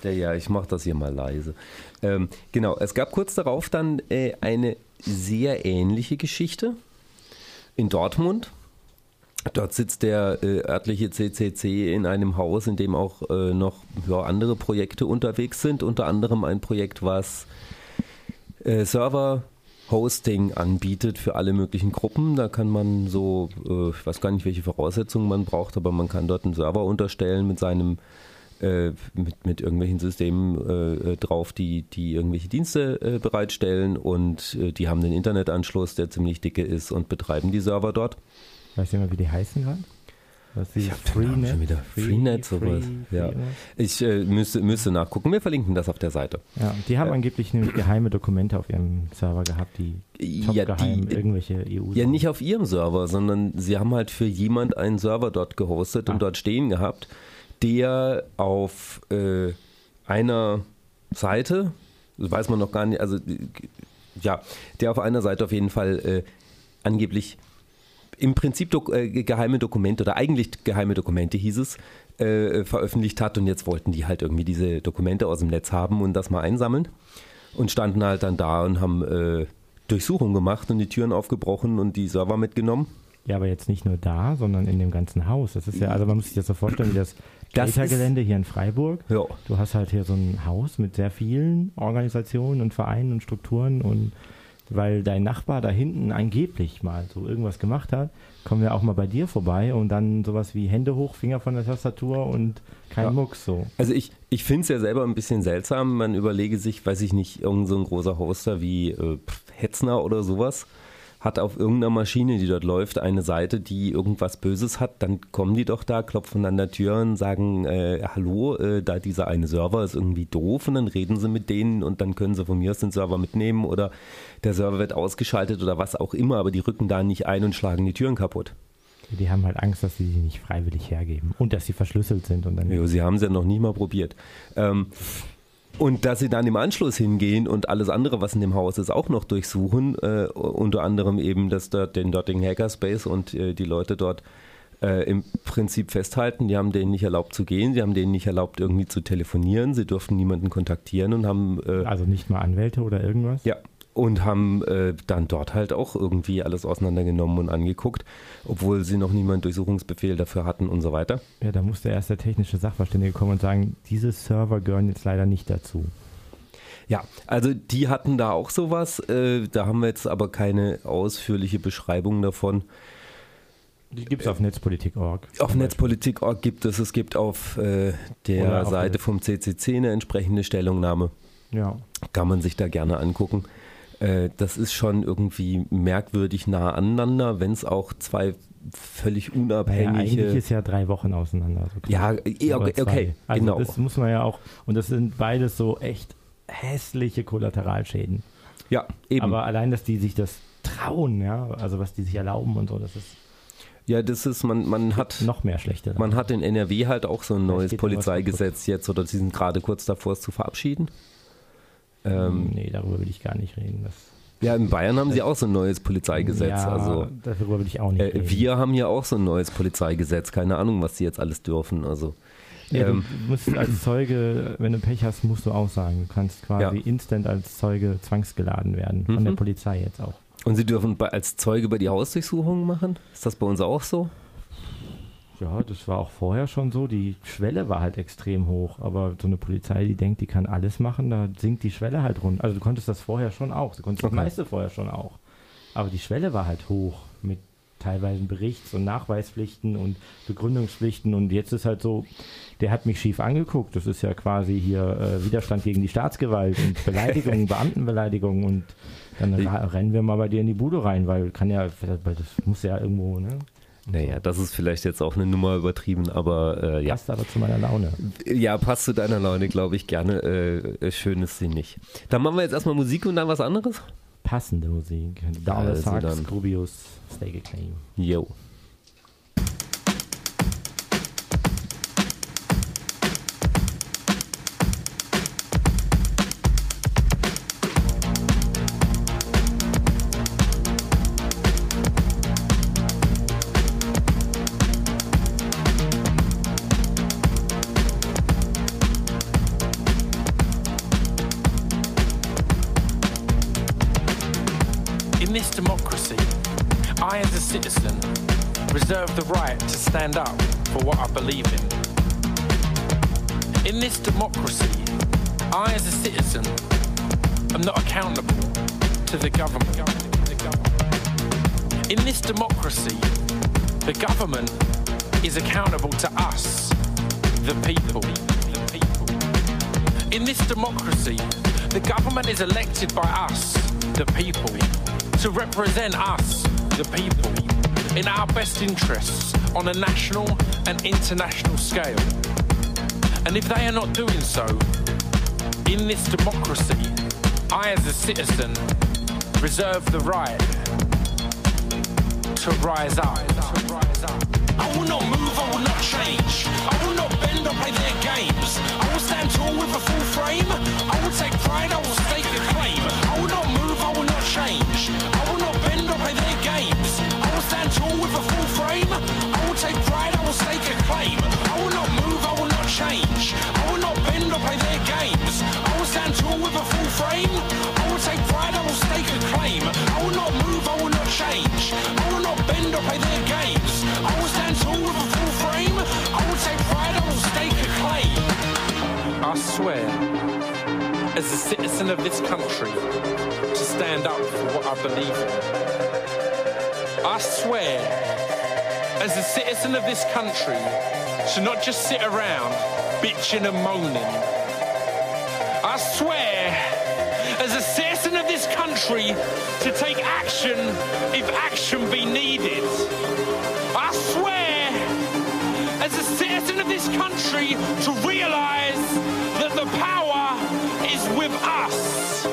ja, ja, ich mache das hier mal leise. Ähm, genau, es gab kurz darauf dann äh, eine sehr ähnliche Geschichte in Dortmund. Dort sitzt der äh, örtliche CCC in einem Haus, in dem auch äh, noch ja, andere Projekte unterwegs sind. Unter anderem ein Projekt, was äh, Server Hosting anbietet für alle möglichen Gruppen. Da kann man so, äh, ich weiß gar nicht, welche Voraussetzungen man braucht, aber man kann dort einen Server unterstellen mit seinem äh, mit, mit irgendwelchen Systemen äh, drauf, die, die irgendwelche Dienste äh, bereitstellen und äh, die haben einen Internetanschluss, der ziemlich dicke ist und betreiben die Server dort.
Weißt du mal, wie die heißen gerade?
Was ich habe Freenet, schon wieder. Free, Freenet, sowas. Free, ja. Ich äh, müsste, müsste nachgucken. Wir verlinken das auf der Seite.
Ja, die haben äh, angeblich nämlich geheime Dokumente auf ihrem Server gehabt, die ja, geheim die, irgendwelche EU.
Ja, nicht auf ihrem Server, sondern sie haben halt für jemand einen Server dort gehostet ah. und dort stehen gehabt, der auf äh, einer Seite, das weiß man noch gar nicht, also ja, der auf einer Seite auf jeden Fall äh, angeblich im Prinzip dok äh, geheime Dokumente oder eigentlich geheime Dokumente hieß es, äh, veröffentlicht hat und jetzt wollten die halt irgendwie diese Dokumente aus dem Netz haben und das mal einsammeln und standen halt dann da und haben äh, Durchsuchungen gemacht und die Türen aufgebrochen und die Server mitgenommen.
Ja, aber jetzt nicht nur da, sondern in dem ganzen Haus. Das ist ja, also man muss sich das so vorstellen, wie das Gelände hier in Freiburg. Ja. Du hast halt hier so ein Haus mit sehr vielen Organisationen und Vereinen und Strukturen und weil dein Nachbar da hinten angeblich mal so irgendwas gemacht hat, kommen wir auch mal bei dir vorbei und dann sowas wie Hände hoch, Finger von der Tastatur und kein ja. Mucks so.
Also ich, ich finde es ja selber ein bisschen seltsam. Man überlege sich, weiß ich nicht, irgend so ein großer Hoster wie äh, Hetzner oder sowas hat auf irgendeiner Maschine, die dort läuft, eine Seite, die irgendwas Böses hat, dann kommen die doch da, klopfen an der Tür und sagen, äh, hallo, äh, da dieser eine Server ist irgendwie doof und dann reden sie mit denen und dann können sie von mir aus den Server mitnehmen oder der Server wird ausgeschaltet oder was auch immer, aber die rücken da nicht ein und schlagen die Türen kaputt.
Die haben halt Angst, dass sie sie nicht freiwillig hergeben und dass sie verschlüsselt sind. Und dann
jo, sie haben es ja noch nie mal probiert. Ähm, und dass sie dann im Anschluss hingehen und alles andere, was in dem Haus ist, auch noch durchsuchen, äh, unter anderem eben das dort, den dortigen Hackerspace und äh, die Leute dort äh, im Prinzip festhalten. Die haben denen nicht erlaubt zu gehen, sie haben denen nicht erlaubt irgendwie zu telefonieren, sie durften niemanden kontaktieren und haben...
Äh, also nicht mal Anwälte oder irgendwas?
Ja, und haben äh, dann dort halt auch irgendwie alles auseinandergenommen und angeguckt, obwohl sie noch niemanden Durchsuchungsbefehl dafür hatten und so weiter.
Ja, da musste erst der technische Sachverständige kommen und sagen, diese Server gehören jetzt leider nicht dazu.
Ja, also die hatten da auch sowas. Äh, da haben wir jetzt aber keine ausführliche Beschreibung davon.
Die gibt es auf netzpolitik.org.
Auf netzpolitik.org gibt es. Es gibt auf äh, der Seite vom CCC eine entsprechende Stellungnahme. Ja. Kann man sich da gerne angucken. Äh, das ist schon irgendwie merkwürdig nah aneinander, wenn es auch zwei völlig unabhängige.
Ja, eigentlich ist ja drei Wochen auseinander.
So ja, eh, okay, okay
also genau. Das muss man ja auch, und das sind beides so echt hässliche Kollateralschäden.
Ja, eben.
Aber allein, dass die sich das trauen, ja, also was die sich erlauben und so, das ist.
Ja, das ist, man, man hat.
Noch mehr schlechte.
Man hat in NRW halt auch so ein neues Polizeigesetz jetzt, oder sie sind gerade kurz davor, es zu verabschieden.
Ähm, nee, darüber will ich gar nicht reden. Das
ja, in Bayern haben sie auch so ein neues Polizeigesetz. Ja, also,
darüber will ich auch nicht äh,
reden. Wir haben ja auch so ein neues Polizeigesetz. Keine Ahnung, was sie jetzt alles dürfen. Also,
ja, ähm, du musst als Zeuge, wenn du Pech hast, musst du auch sagen. Du kannst quasi ja. instant als Zeuge zwangsgeladen werden. Von mhm. der Polizei jetzt auch.
Und sie dürfen als Zeuge bei die Hausdurchsuchungen machen? Ist das bei uns auch so?
Ja, das war auch vorher schon so. Die Schwelle war halt extrem hoch. Aber so eine Polizei, die denkt, die kann alles machen, da sinkt die Schwelle halt runter. Also du konntest das vorher schon auch. Du konntest okay. das meiste vorher schon auch. Aber die Schwelle war halt hoch mit teilweise Berichts- und Nachweispflichten und Begründungspflichten. Und jetzt ist halt so, der hat mich schief angeguckt. Das ist ja quasi hier äh, Widerstand gegen die Staatsgewalt und Beleidigung, Beamtenbeleidigung. Und dann rennen wir mal bei dir in die Bude rein, weil kann ja, weil das muss ja irgendwo, ne?
Naja, das ist vielleicht jetzt auch eine Nummer übertrieben, aber äh, ja.
Passt aber zu meiner Laune.
Ja, passt zu deiner Laune, glaube ich, gerne. Äh, äh, schön ist sie nicht. Dann machen wir jetzt erstmal Musik und dann was anderes?
Passende Musik. Dollar also Sax, Scroobius, Stay Claim.
Yo.
Believe in. In this democracy, I, as a citizen, am not accountable to the government. In this democracy, the government is accountable to us, the people. In this democracy, the government is elected by us, the people, to represent us, the people, in our best interests on a national and international scale. And if they are not doing so, in this democracy, I as a citizen reserve the right to rise up. I will not move, I will not change. I will not bend or play their games. I will stand tall with a full frame. I will take pride, I will stake a claim. I swear, as a citizen of this country, to stand up for what I believe in. I swear, as a citizen of this country, to not just sit around bitching and moaning. I swear, as a citizen of this country, to take action if action be needed. I swear, as a citizen of this country, to realize the power is with us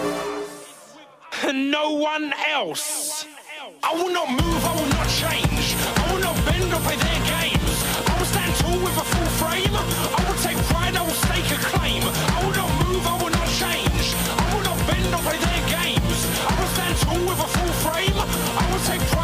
and no one else. I will not move, I will not change. I will not bend or play their games. I will stand tall with a full frame. I will take pride, I will stake a claim. I will not move, I will not change. I will not bend or play their games. I will stand tall with a full frame. I will take pride,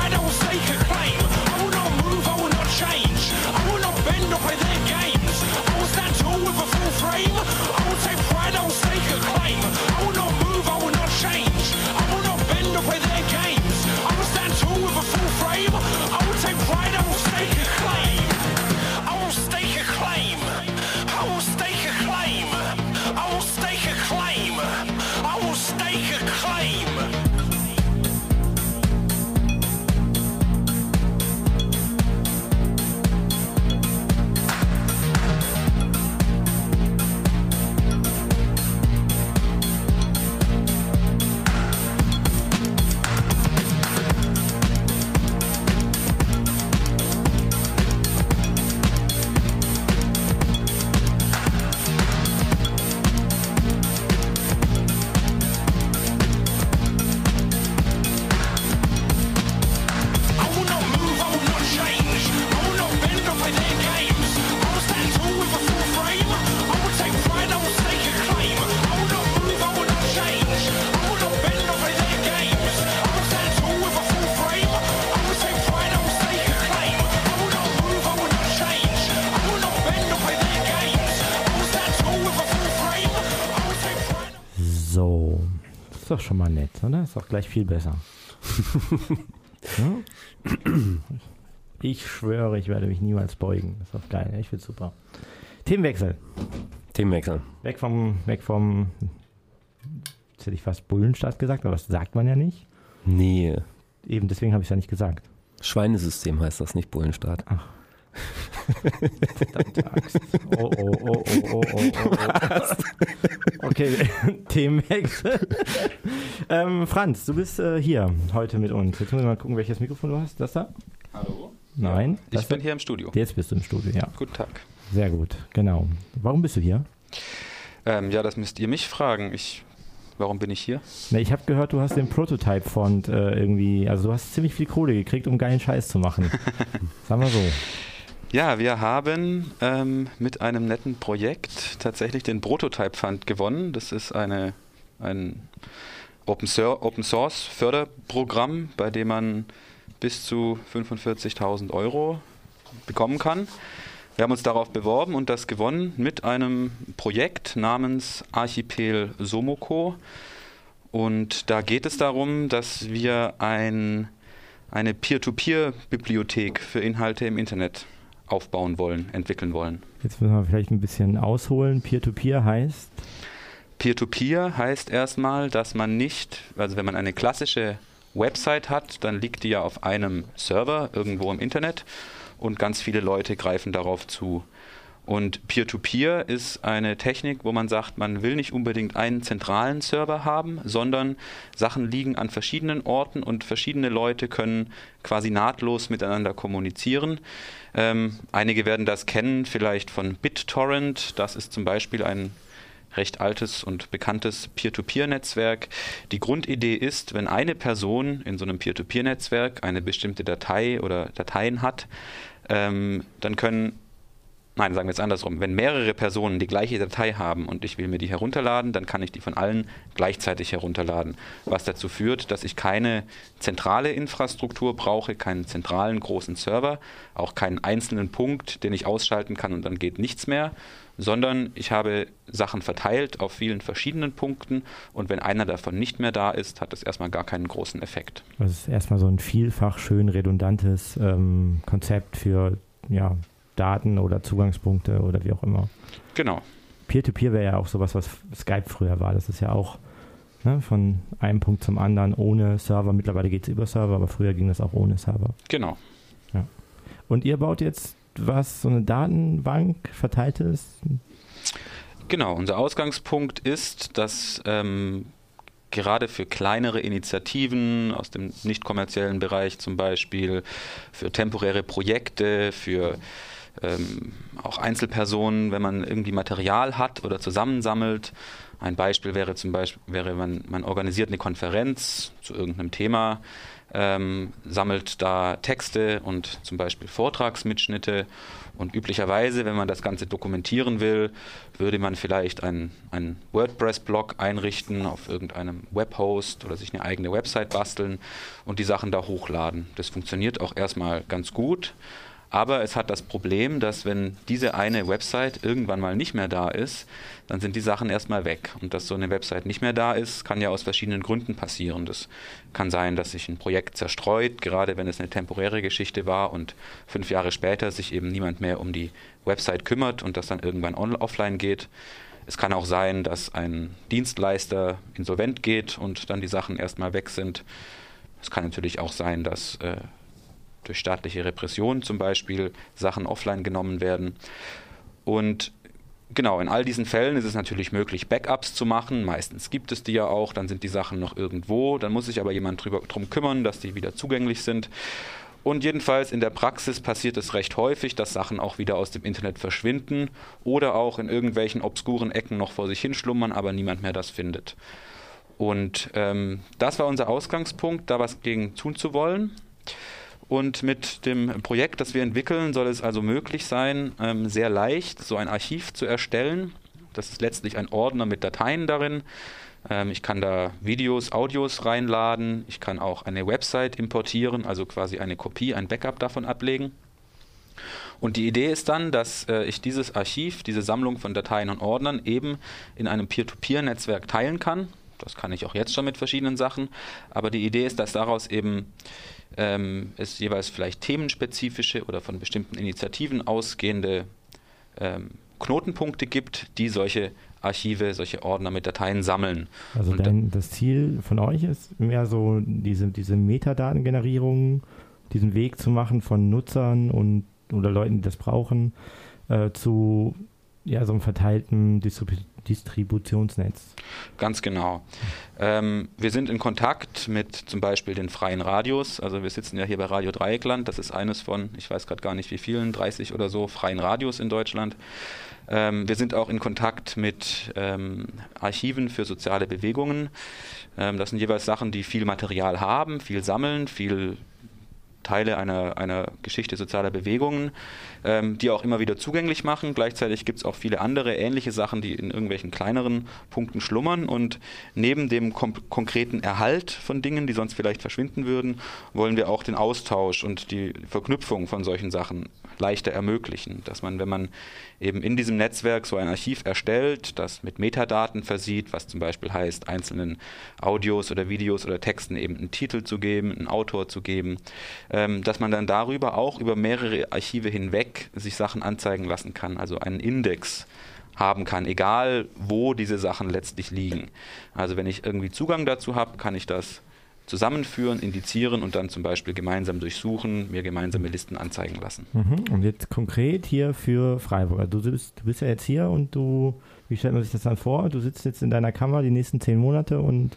time doch schon mal nett, oder? Ist doch gleich viel besser. ja? Ich schwöre, ich werde mich niemals beugen. Das ist doch geil. Ich find's super. Themenwechsel.
Themenwechsel.
Weg vom, weg vom, jetzt hätte ich fast Bullenstadt gesagt, aber das sagt man ja nicht.
Nee.
Eben deswegen habe ich es ja nicht gesagt.
Schweinesystem heißt das, nicht Bullenstaat.
Verdammte Axt. Oh, oh, oh, oh, oh, oh, oh, oh. Okay, Themenwechsel. ähm, Franz, du bist äh, hier heute mit uns. Jetzt müssen wir mal gucken, welches Mikrofon du hast. Das da?
Hallo?
Nein.
Ich
das
bin
da?
hier im Studio.
Jetzt bist du im Studio, ja.
Guten Tag.
Sehr gut, genau. Warum bist du hier?
Ähm, ja, das müsst ihr mich fragen. Ich, warum bin ich hier?
Na, ich habe gehört, du hast den Prototype-Font äh, irgendwie, also du hast ziemlich viel Kohle gekriegt, um geilen Scheiß zu machen. Sagen wir so.
Ja, wir haben ähm, mit einem netten Projekt tatsächlich den Prototype Fund gewonnen. Das ist eine, ein Open, Open Source Förderprogramm, bei dem man bis zu 45.000 Euro bekommen kann. Wir haben uns darauf beworben und das gewonnen mit einem Projekt namens Archipel Somoko. Und da geht es darum, dass wir ein eine Peer-to-Peer-Bibliothek für Inhalte im Internet aufbauen wollen, entwickeln wollen.
Jetzt müssen wir vielleicht ein bisschen ausholen. Peer-to-Peer heißt?
Peer-to-Peer heißt erstmal, dass man nicht, also wenn man eine klassische Website hat, dann liegt die ja auf einem Server irgendwo im Internet und ganz viele Leute greifen darauf zu. Und Peer-to-Peer ist eine Technik, wo man sagt, man will nicht unbedingt einen zentralen Server haben, sondern Sachen liegen an verschiedenen Orten und verschiedene Leute können quasi nahtlos miteinander kommunizieren. Ähm, einige werden das kennen, vielleicht von BitTorrent. Das ist zum Beispiel ein recht altes und bekanntes Peer-to-Peer-Netzwerk. Die Grundidee ist, wenn eine Person in so einem Peer-to-Peer-Netzwerk eine bestimmte Datei oder Dateien hat, ähm, dann können Nein, sagen wir jetzt andersrum. Wenn mehrere Personen die gleiche Datei haben und ich will mir die herunterladen, dann kann ich die von allen gleichzeitig herunterladen. Was dazu führt, dass ich keine zentrale Infrastruktur brauche, keinen zentralen großen Server, auch keinen einzelnen Punkt, den ich ausschalten kann und dann geht nichts mehr, sondern ich habe Sachen verteilt auf vielen verschiedenen Punkten und wenn einer davon nicht mehr da ist, hat das erstmal gar keinen großen Effekt.
Das ist erstmal so ein vielfach schön redundantes ähm, Konzept für ja, Daten oder Zugangspunkte oder wie auch immer.
Genau.
Peer-to-Peer wäre ja auch sowas, was Skype früher war. Das ist ja auch ne, von einem Punkt zum anderen ohne Server. Mittlerweile geht es über Server, aber früher ging das auch ohne Server.
Genau.
Ja. Und ihr baut jetzt was, so eine Datenbank, verteiltes?
Genau, unser Ausgangspunkt ist, dass ähm, gerade für kleinere Initiativen aus dem nicht kommerziellen Bereich zum Beispiel, für temporäre Projekte, für ähm, auch Einzelpersonen, wenn man irgendwie Material hat oder zusammensammelt. Ein Beispiel wäre zum Beispiel, wäre man, man organisiert eine Konferenz zu irgendeinem Thema, ähm, sammelt da Texte und zum Beispiel Vortragsmitschnitte. Und üblicherweise, wenn man das Ganze dokumentieren will, würde man vielleicht einen, einen WordPress-Blog einrichten auf irgendeinem Webhost oder sich eine eigene Website basteln und die Sachen da hochladen. Das funktioniert auch erstmal ganz gut. Aber es hat das Problem, dass wenn diese eine Website irgendwann mal nicht mehr da ist, dann sind die Sachen erstmal weg. Und dass so eine Website nicht mehr da ist, kann ja aus verschiedenen Gründen passieren. Das kann sein, dass sich ein Projekt zerstreut, gerade wenn es eine temporäre Geschichte war und fünf Jahre später sich eben niemand mehr um die Website kümmert und das dann irgendwann offline geht. Es kann auch sein, dass ein Dienstleister insolvent geht und dann die Sachen erstmal weg sind. Es kann natürlich auch sein, dass äh, durch staatliche Repression zum Beispiel Sachen offline genommen werden. Und genau, in all diesen Fällen ist es natürlich möglich, Backups zu machen. Meistens gibt es die ja auch, dann sind die Sachen noch irgendwo. Dann muss sich aber jemand darum kümmern, dass die wieder zugänglich sind. Und jedenfalls in der Praxis passiert es recht häufig, dass Sachen auch wieder aus dem Internet verschwinden oder auch in irgendwelchen obskuren Ecken noch vor sich hinschlummern, aber niemand mehr das findet. Und ähm, das war unser Ausgangspunkt, da was gegen tun zu wollen. Und mit dem Projekt, das wir entwickeln, soll es also möglich sein, ähm, sehr leicht so ein Archiv zu erstellen. Das ist letztlich ein Ordner mit Dateien darin. Ähm, ich kann da Videos, Audios reinladen. Ich kann auch eine Website importieren, also quasi eine Kopie, ein Backup davon ablegen. Und die Idee ist dann, dass äh, ich dieses Archiv, diese Sammlung von Dateien und Ordnern eben in einem Peer-to-Peer-Netzwerk teilen kann. Das kann ich auch jetzt schon mit verschiedenen Sachen. Aber die Idee ist, dass daraus eben ähm, es jeweils vielleicht themenspezifische oder von bestimmten Initiativen ausgehende ähm, Knotenpunkte gibt, die solche Archive, solche Ordner mit Dateien sammeln.
Also dein, das Ziel von euch ist mehr so diese, diese Metadatengenerierung, diesen Weg zu machen von Nutzern und oder Leuten, die das brauchen, äh, zu ja, so einem verteilten Distrib Distributionsnetz.
Ganz genau. Ähm, wir sind in Kontakt mit zum Beispiel den freien Radios. Also wir sitzen ja hier bei Radio Dreieckland. Das ist eines von, ich weiß gerade gar nicht wie vielen, 30 oder so freien Radios in Deutschland. Ähm, wir sind auch in Kontakt mit ähm, Archiven für soziale Bewegungen. Ähm, das sind jeweils Sachen, die viel Material haben, viel sammeln, viel Teile einer, einer Geschichte sozialer Bewegungen, ähm, die auch immer wieder zugänglich machen. Gleichzeitig gibt es auch viele andere ähnliche Sachen, die in irgendwelchen kleineren Punkten schlummern. Und neben dem konkreten Erhalt von Dingen, die sonst vielleicht verschwinden würden, wollen wir auch den Austausch und die Verknüpfung von solchen Sachen leichter ermöglichen. Dass man, wenn man eben in diesem Netzwerk so ein Archiv erstellt, das mit Metadaten versieht, was zum Beispiel heißt, einzelnen Audios oder Videos oder Texten eben einen Titel zu geben, einen Autor zu geben, ähm, dass man dann darüber auch über mehrere Archive hinweg sich Sachen anzeigen lassen kann, also einen Index haben kann, egal wo diese Sachen letztlich liegen. Also wenn ich irgendwie Zugang dazu habe, kann ich das zusammenführen, indizieren und dann zum Beispiel gemeinsam durchsuchen, mir gemeinsame Listen anzeigen lassen.
Mhm. Und jetzt konkret hier für Freiburg. Also du bist, du bist ja jetzt hier und du, wie stellt man sich das dann vor? Du sitzt jetzt in deiner Kammer die nächsten zehn Monate und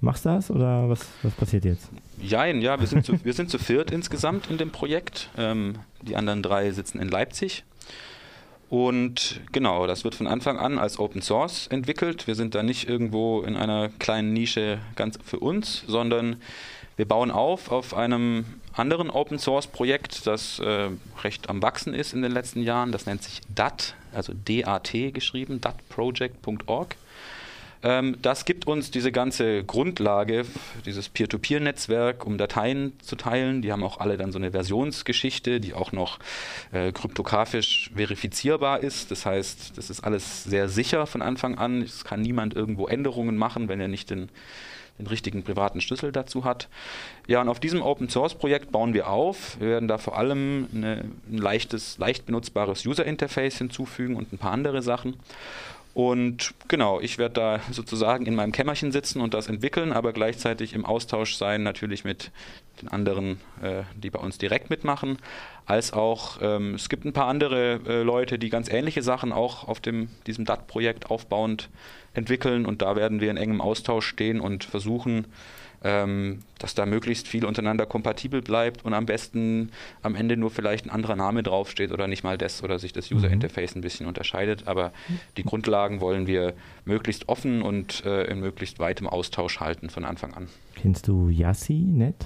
machst das oder was, was passiert jetzt?
Jein, ja, wir sind, zu, wir sind zu viert insgesamt in dem Projekt. Ähm, die anderen drei sitzen in Leipzig. Und genau, das wird von Anfang an als Open Source entwickelt. Wir sind da nicht irgendwo in einer kleinen Nische ganz für uns, sondern wir bauen auf auf einem anderen Open Source Projekt, das äh, recht am Wachsen ist in den letzten Jahren. Das nennt sich DAT, also DAT geschrieben, datproject.org. Ähm, das gibt uns diese ganze Grundlage, dieses Peer-to-Peer-Netzwerk, um Dateien zu teilen. Die haben auch alle dann so eine Versionsgeschichte, die auch noch äh, kryptografisch verifizierbar ist. Das heißt, das ist alles sehr sicher von Anfang an. Es kann niemand irgendwo Änderungen machen, wenn er nicht den den richtigen privaten Schlüssel dazu hat. Ja, und auf diesem Open Source Projekt bauen wir auf. Wir werden da vor allem eine, ein leichtes, leicht benutzbares User Interface hinzufügen und ein paar andere Sachen. Und genau, ich werde da sozusagen in meinem Kämmerchen sitzen und das entwickeln, aber gleichzeitig im Austausch sein, natürlich mit den anderen, äh, die bei uns direkt mitmachen, als auch ähm, es gibt ein paar andere äh, Leute, die ganz ähnliche Sachen auch auf dem, diesem DAT-Projekt aufbauend entwickeln. Und da werden wir in engem Austausch stehen und versuchen, ähm, dass da möglichst viel untereinander kompatibel bleibt und am besten am Ende nur vielleicht ein anderer Name draufsteht oder nicht mal das oder sich das User
Mhm.
Interface ein bisschen unterscheidet. Aber die Grundlagen wollen wir möglichst offen und äh, in möglichst weitem Austausch halten von Anfang an.
Kennst du Yassi.net?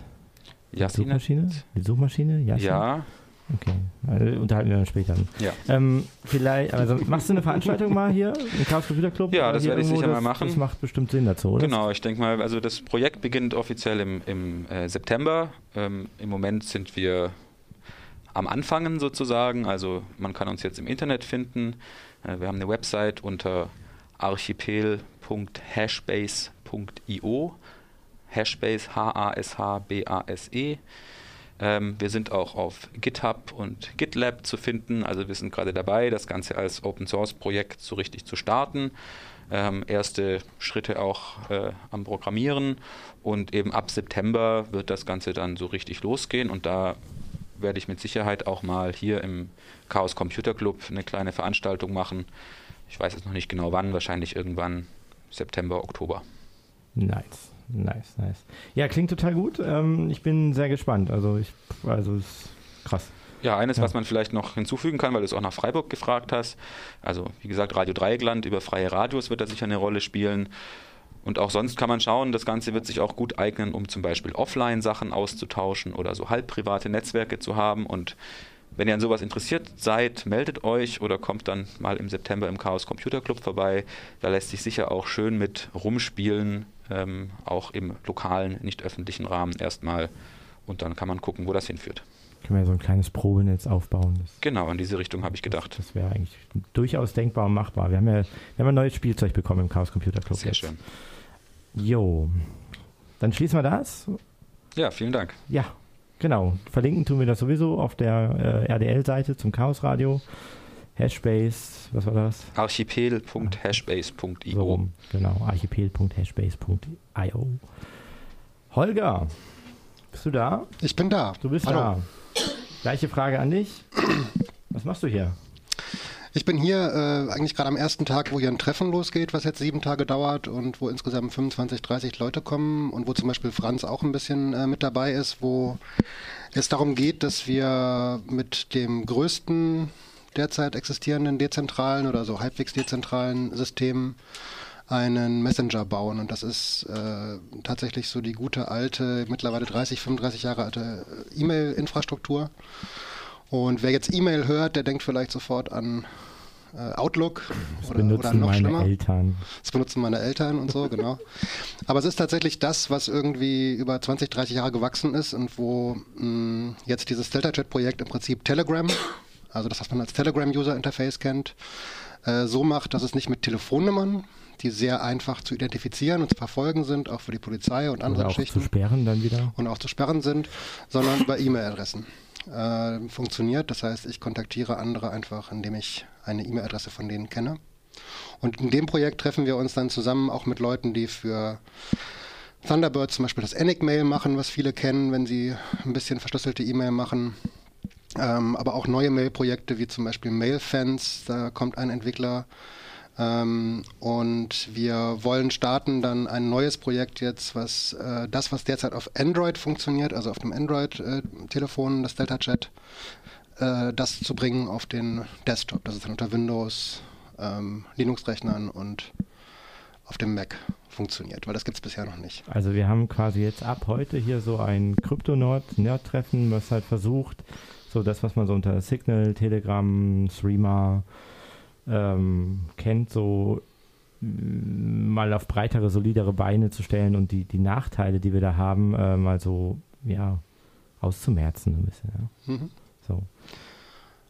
Die
Yassi.net?
Suchmaschine? Die Suchmaschine? Yassi?
Ja,
Okay, also, unterhalten wir dann später.
ja.
Ähm, vielleicht, also machst du eine Veranstaltung mal hier im Chaos Computer Club?
Ja, das werde ich sicher
das,
mal machen.
Das macht bestimmt Sinn dazu, oder?
Genau, ich denke mal, also das Projekt beginnt offiziell im, im äh, September. Ähm, Im Moment sind wir am Anfangen sozusagen. Also man kann uns jetzt im Internet finden. Äh, wir haben eine Website unter archipel.hashbase.io. Hashbase, H-A-S-H-B-A-S-E. Ähm, wir sind auch auf GitHub und GitLab zu finden. Also wir sind gerade dabei, das Ganze als Open Source Projekt so richtig zu starten. Ähm, erste Schritte auch äh, am Programmieren und eben ab September wird das Ganze dann so richtig losgehen und da werde ich mit Sicherheit auch mal hier im Chaos Computer Club eine kleine Veranstaltung machen. Ich weiß jetzt noch nicht genau wann, wahrscheinlich irgendwann September, Oktober.
Nice, nice, nice. Ja, klingt total gut. Ähm, ich bin sehr gespannt. Also ich, also es ist krass.
Ja, eines,
Ja.
was man vielleicht noch hinzufügen kann, weil du es auch nach Freiburg gefragt hast. Also, wie gesagt, Radio Dreieckland über freie Radios wird da sicher eine Rolle spielen. Und auch sonst kann man schauen, das Ganze wird sich auch gut eignen, um zum Beispiel Offline-Sachen auszutauschen oder so halbprivate Netzwerke zu haben. Und wenn ihr an sowas interessiert seid, meldet euch oder kommt dann mal im September im Chaos Computer Club vorbei. Da lässt sich sicher auch schön mit rumspielen, ähm, auch im lokalen, nicht öffentlichen Rahmen erstmal. Und dann kann man gucken, wo das hinführt.
Können wir so ein kleines Probenetz aufbauen. Das,
Genau, in diese Richtung habe ich gedacht.
das wäre eigentlich durchaus denkbar und machbar. Wir haben ja wir haben ein neues Spielzeug bekommen im Chaos Computer Club.
Sehr
jetzt.
schön.
Jo. Dann schließen wir das.
Ja, vielen Dank.
Ja, genau. Verlinken tun wir das sowieso auf der äh, RDL-Seite zum Chaos Radio. Hashbase, was war das? So
Archipel.hashbase.io.
rum. Genau, archipel.hashbase.io. Holger, bist du da?
Ich bin da.
Du bist
Hallo.
da. Gleiche Frage an dich. Was machst du hier?
Ich bin hier äh, eigentlich gerade am ersten Tag, wo hier ein Treffen losgeht, was jetzt sieben Tage dauert und wo insgesamt 25, 30 Leute kommen und wo zum Beispiel Franz auch ein bisschen äh, mit dabei ist, wo es darum geht, dass wir mit dem größten derzeit existierenden dezentralen oder so halbwegs dezentralen System einen Messenger bauen. Und das ist äh, tatsächlich so die gute alte, mittlerweile 30, 35 Jahre alte äh, E-Mail-Infrastruktur. Und wer jetzt E-Mail hört, der denkt vielleicht sofort an äh, Outlook
Das
oder, oder
benutzen
noch
meine
schlimmer.
Eltern.
Das benutzen meine Eltern und so, genau. Aber es ist tatsächlich das, was irgendwie über 20, 30 Jahre gewachsen ist und wo mh, jetzt dieses Delta-Chat-Projekt im Prinzip Telegram also das, was man als Telegram-User-Interface kennt, äh, so macht, dass es nicht mit Telefonnummern, die sehr einfach zu identifizieren und zu verfolgen sind, auch für die Polizei und andere
Oder auch
Geschichten
zu sperren dann wieder.
und auch zu sperren sind, sondern über E-Mail-Adressen äh, funktioniert. Das heißt, ich kontaktiere andere einfach, indem ich eine E-Mail-Adresse von denen kenne. Und in dem Projekt treffen wir uns dann zusammen auch mit Leuten, die für Thunderbird zum Beispiel das Enigmail machen, was viele kennen, wenn sie ein bisschen verschlüsselte E-Mail machen. Ähm, aber auch neue Mail-Projekte wie zum Beispiel Mailfans, da kommt ein Entwickler. Ähm, und wir wollen starten dann ein neues Projekt jetzt, was äh, das, was derzeit auf Android funktioniert, also auf dem Android-Telefon, das Delta Chat, äh, das zu bringen auf den Desktop. Das ist dann unter Windows, ähm, Linux-Rechnern und auf dem Mac funktioniert, weil das gibt es bisher noch nicht.
Also wir haben quasi jetzt ab heute hier so ein Krypto-Nerd-Treffen, was halt versucht, so das, was man so unter Signal, Telegram, Streamer ähm, kennt, so mm, mal auf breitere, solidere Beine zu stellen und die, die Nachteile, die wir da haben, äh, mal so, ja, auszumerzen ein bisschen, ja.
Mhm.
So.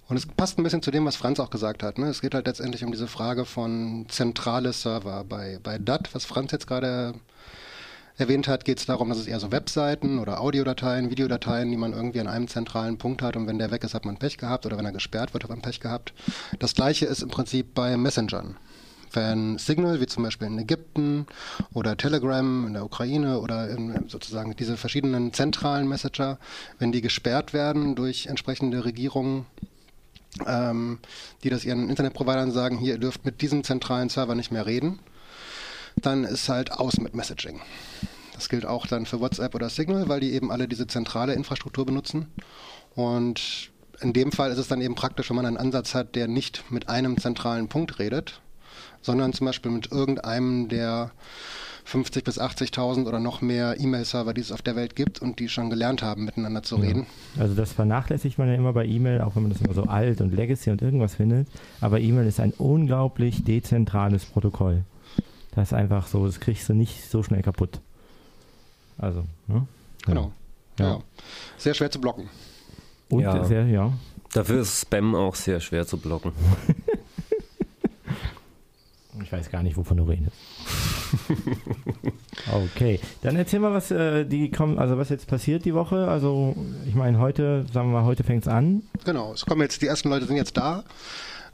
Und es passt ein bisschen zu dem, was Franz auch gesagt hat. Ne? Es geht halt letztendlich um diese Frage von zentrale Server. Bei, bei DAT, was Franz jetzt gerade erwähnt hat, geht es darum, dass es eher so Webseiten oder Audiodateien, Videodateien, die man irgendwie an einem zentralen Punkt hat und wenn der weg ist, hat man Pech gehabt oder wenn er gesperrt wird, hat man Pech gehabt. Das gleiche ist im Prinzip bei Messengern. Wenn Signal, wie zum Beispiel in Ägypten oder Telegram in der Ukraine oder sozusagen diese verschiedenen zentralen Messenger, wenn die gesperrt werden durch entsprechende Regierungen, ähm, die das ihren Internetprovidern sagen, hier, ihr dürft mit diesem zentralen Server nicht mehr reden, dann ist halt aus mit Messaging. Das gilt auch dann für WhatsApp oder Signal, weil die eben alle diese zentrale Infrastruktur benutzen. Und in dem Fall ist es dann eben praktisch, wenn man einen Ansatz hat, der nicht mit einem zentralen Punkt redet, sondern zum Beispiel mit irgendeinem der 50 bis 80.000 oder noch mehr E-Mail-Server, die es auf der Welt gibt und die schon gelernt haben, miteinander zu reden.
Also das vernachlässigt man ja immer bei E-Mail, auch wenn man das immer so alt und Legacy und irgendwas findet. Aber E-Mail ist ein unglaublich dezentrales Protokoll. Das ist einfach so, das kriegst du nicht so schnell kaputt. Also, ne?
Genau. Ja.
Ja.
Sehr schwer zu blocken.
Und
Ja.
sehr, ja.
Dafür ist Spam auch sehr schwer zu blocken.
Ich weiß gar nicht, wovon du redest. okay, dann erzähl mal, was äh, die kommen, also was jetzt passiert die Woche. Also ich meine, heute, sagen wir mal, heute fängt's an.
Genau, es kommen jetzt, die ersten Leute sind jetzt da,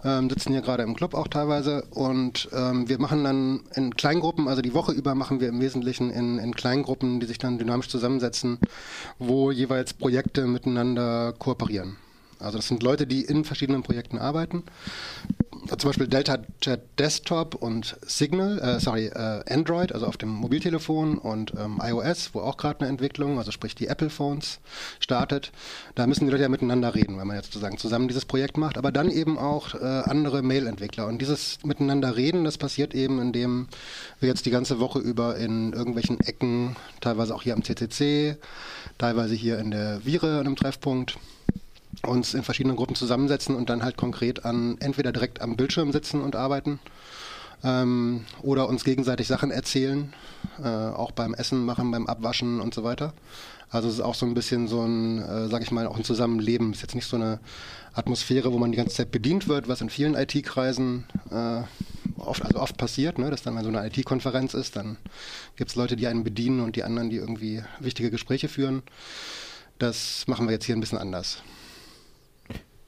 ähm, sitzen hier gerade im Club auch teilweise und ähm, wir machen dann in Kleingruppen, also die Woche über machen wir im Wesentlichen in, in Kleingruppen, die sich dann dynamisch zusammensetzen, wo jeweils Projekte miteinander kooperieren. Also das sind Leute, die in verschiedenen Projekten arbeiten. Zum Beispiel Delta Jet Desktop und Signal, äh, sorry, äh, Android, also auf dem Mobiltelefon und ähm, iOS, wo auch gerade eine Entwicklung, also sprich die Apple Phones startet. Da müssen die Leute ja miteinander reden, wenn man jetzt sozusagen zusammen dieses Projekt macht, aber dann eben auch äh, andere Mail-Entwickler. Und dieses miteinander reden, das passiert eben, indem wir jetzt die ganze Woche über in irgendwelchen Ecken, teilweise auch hier am CCC, teilweise hier in der Vire, an einem Treffpunkt, uns in verschiedenen Gruppen zusammensetzen und dann halt konkret an entweder direkt am Bildschirm sitzen und arbeiten ähm, oder uns gegenseitig Sachen erzählen, äh, auch beim Essen machen, beim Abwaschen und so weiter. Also es ist auch so ein bisschen so ein, äh, sag ich mal, auch ein Zusammenleben. Es ist jetzt nicht so eine Atmosphäre, wo man die ganze Zeit bedient wird, was in vielen IT-Kreisen äh, oft, also oft passiert, ne? dass dann mal so eine IT-Konferenz ist, dann gibt es Leute, die einen bedienen und die anderen, die irgendwie wichtige Gespräche führen. Das machen wir jetzt hier ein bisschen anders.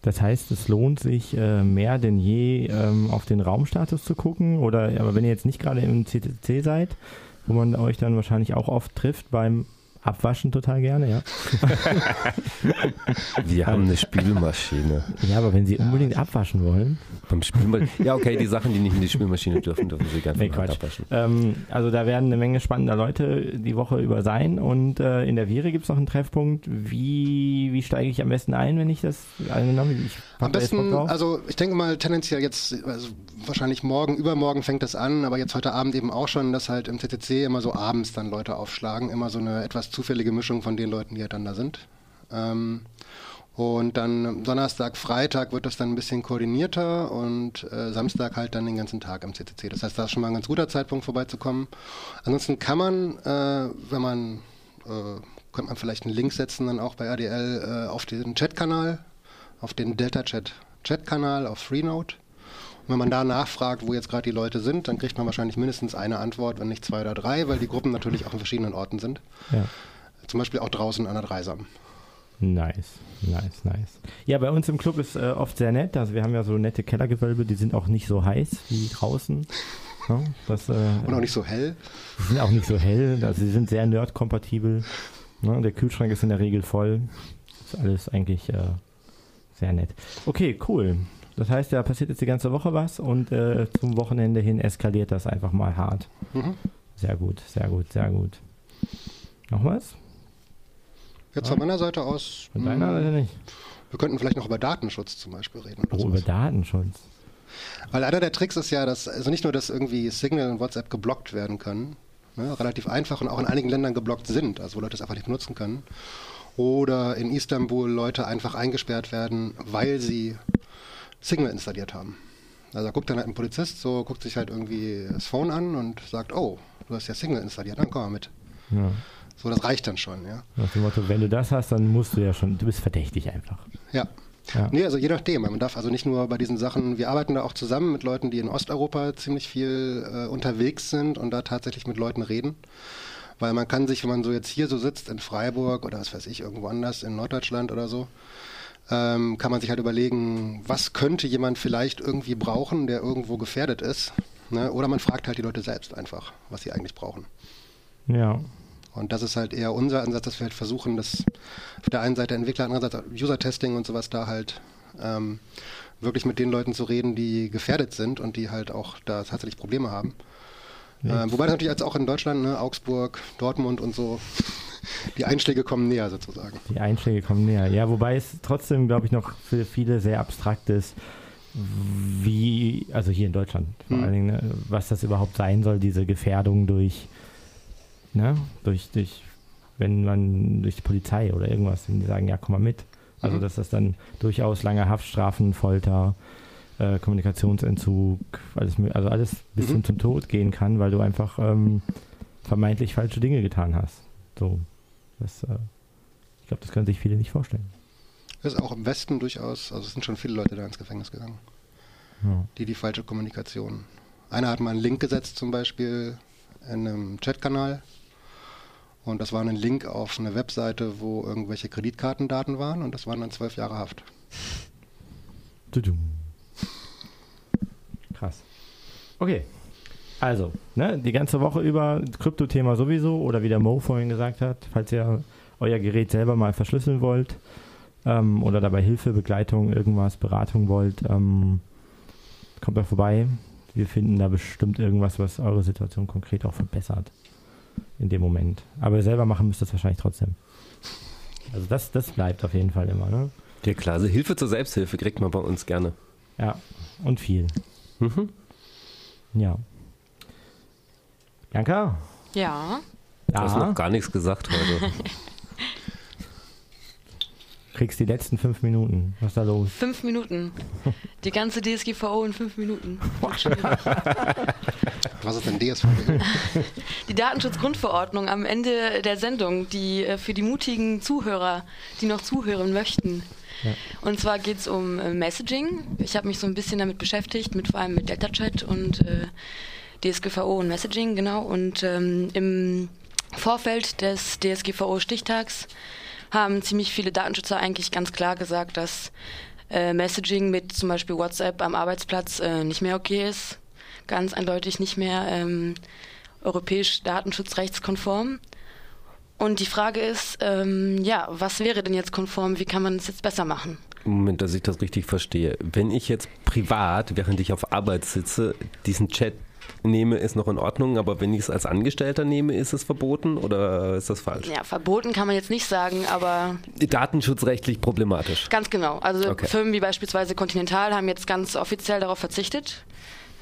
Das heißt, es lohnt sich äh, mehr denn je ähm, auf den Raumstatus zu gucken. Oder aber wenn ihr jetzt nicht gerade im CCC seid, wo man euch dann wahrscheinlich auch oft trifft beim Abwaschen total gerne, ja.
Wir haben eine Spülmaschine.
Ja, aber wenn sie unbedingt abwaschen wollen,
Beim Spülma ja, okay, die Sachen, die nicht in die Spülmaschine dürfen, dürfen sie gerne
Nee, Quatsch.
abwaschen.
Ähm, also da werden eine Menge spannender Leute die Woche über sein und äh, in der Vire gibt es noch einen Treffpunkt. Wie, wie steige ich am besten ein, wenn ich das angenommen ich
Am besten, also ich denke mal tendenziell jetzt, also wahrscheinlich morgen, übermorgen fängt das an, aber jetzt heute Abend eben auch schon, dass halt im CCC immer so abends dann Leute aufschlagen, immer so eine etwas zufällige Mischung von den Leuten, die halt dann da sind. Ähm, und dann Donnerstag, Freitag wird das dann ein bisschen koordinierter und äh, Samstag halt dann den ganzen Tag im CCC. Das heißt, da ist schon mal ein ganz guter Zeitpunkt vorbeizukommen. Ansonsten kann man, äh, wenn man, äh, könnte man vielleicht einen Link setzen dann auch bei RDL äh, auf den Chatkanal, auf den Delta Chat Chatkanal auf Freenode. Wenn man da nachfragt, wo jetzt gerade die Leute sind, dann kriegt man wahrscheinlich mindestens eine Antwort, wenn nicht zwei oder drei, weil die Gruppen natürlich auch in verschiedenen Orten sind.
Ja.
Zum Beispiel auch draußen an der Dreisam.
Nice, nice, nice. Ja, bei uns im Club ist äh, oft sehr nett. Also wir haben ja so nette Kellergewölbe, die sind auch nicht so heiß wie draußen. Ja, das, äh,
Und auch nicht so hell.
die sind auch nicht so hell. Also sie sind sehr nerd-kompatibel. Ne? Der Kühlschrank ist in der Regel voll. Ist alles eigentlich äh, sehr nett. Okay, cool. Das heißt, da passiert jetzt die ganze Woche was und äh, zum Wochenende hin eskaliert das einfach mal hart.
Mhm.
Sehr gut, sehr gut, sehr gut. Noch was?
Jetzt von meiner Seite aus,
Von deiner Seite nicht?
wir könnten vielleicht noch über Datenschutz zum Beispiel reden.
Oh, über
sowas.
Datenschutz.
Weil einer der Tricks ist ja, dass also nicht nur, dass irgendwie Signal und WhatsApp geblockt werden können, ne, relativ einfach und auch in einigen Ländern geblockt sind, also wo Leute es einfach nicht benutzen können. Oder in Istanbul Leute einfach eingesperrt werden, weil sie Signal installiert haben. Also da guckt dann halt ein Polizist, so guckt sich halt irgendwie das Phone an und sagt, oh, du hast ja Signal installiert, dann komm mal mit.
Ja.
So, das reicht dann schon, ja.
Nach dem Motto, wenn du das hast, dann musst du ja schon, du bist verdächtig einfach.
Ja.
Ja.
Nee, also je nachdem. Man darf also nicht nur bei diesen Sachen, wir arbeiten da auch zusammen mit Leuten, die in Osteuropa ziemlich viel äh, unterwegs sind und da tatsächlich mit Leuten reden. Weil man kann sich, wenn man so jetzt hier so sitzt in Freiburg oder was weiß ich, irgendwo anders in Norddeutschland oder so, ähm, kann man sich halt überlegen, was könnte jemand vielleicht irgendwie brauchen, der irgendwo gefährdet ist. Ne? Oder man fragt halt die Leute selbst einfach, was sie eigentlich brauchen.
Ja.
Und das ist halt eher unser Ansatz, dass wir halt versuchen, dass auf der einen Seite Entwickler, andererseits User-Testing und sowas da halt ähm, wirklich mit den Leuten zu reden, die gefährdet sind und die halt auch da tatsächlich Probleme haben. Ähm, wobei das natürlich jetzt auch in Deutschland, ne, Augsburg, Dortmund und so, die Einschläge kommen näher sozusagen.
Die Einschläge kommen näher. Ja, wobei es trotzdem, glaube ich, noch für viele sehr abstrakt ist, wie, also hier in Deutschland vor
Mhm.
allen Dingen, ne, was das überhaupt sein soll, diese Gefährdung durch, ne, durch, durch, wenn man durch die Polizei oder irgendwas, wenn die sagen, ja, komm mal mit. Also,
Mhm.
dass das dann durchaus lange Haftstrafen, Folter, äh, Kommunikationsentzug, alles, also alles bis
Mhm.
zum Tod gehen kann, weil du einfach ähm, vermeintlich falsche Dinge getan hast. So, das, äh, ich glaube, das können sich viele nicht vorstellen.
Das ist auch im Westen durchaus, also es sind schon viele Leute da ins Gefängnis gegangen,
Ja.
die die falsche Kommunikation. Einer hat mal einen Link gesetzt zum Beispiel in einem Chatkanal und das war ein Link auf eine Webseite, wo irgendwelche Kreditkartendaten waren und das waren dann zwölf Jahre Haft.
Tudum. Krass. Okay. Also, ne, die ganze Woche über Krypto-Thema sowieso oder wie der Mo vorhin gesagt hat, falls ihr euer Gerät selber mal verschlüsseln wollt ähm, oder dabei Hilfe, Begleitung, irgendwas, Beratung wollt, ähm, kommt da vorbei. Wir finden da bestimmt irgendwas, was eure Situation konkret auch verbessert in dem Moment. Aber selber machen müsst ihr es wahrscheinlich trotzdem. Also das, das bleibt auf jeden Fall immer, ne?
Ja klar, also Hilfe zur Selbsthilfe kriegt man bei uns gerne.
Ja, und viel.
Mhm.
Ja. Janka?
Ja,
Du hast noch gar nichts gesagt heute.
Kriegst die letzten fünf Minuten. Was ist da los?
fünf Minuten. Die ganze DSGVO in fünf Minuten.
Was ist denn DSVGO?
Die Datenschutzgrundverordnung am Ende der Sendung, die äh, für die mutigen Zuhörer, die noch zuhören möchten.
Ja.
Und zwar geht es um äh, Messaging. Ich habe mich so ein bisschen damit beschäftigt, mit vor allem mit Delta Chat und äh, DSGVO und Messaging, genau. Und ähm, im Vorfeld des DSGVO-Stichtags haben ziemlich viele Datenschützer eigentlich ganz klar gesagt, dass äh, Messaging mit zum Beispiel WhatsApp am Arbeitsplatz äh, nicht mehr okay ist. Ganz eindeutig nicht mehr ähm, europäisch datenschutzrechtskonform. Und die Frage ist, ähm, ja, was wäre denn jetzt konform? Wie kann man es jetzt besser machen?
Moment, dass ich das richtig verstehe. Wenn ich jetzt privat, während ich auf Arbeit sitze, diesen Chat nehme, ist noch in Ordnung, aber wenn ich es als Angestellter nehme, ist es verboten oder ist das falsch?
Ja, verboten kann man jetzt nicht sagen, aber
Datenschutzrechtlich problematisch.
ganz genau. Also
Okay.
Firmen wie beispielsweise Continental haben jetzt ganz offiziell darauf verzichtet,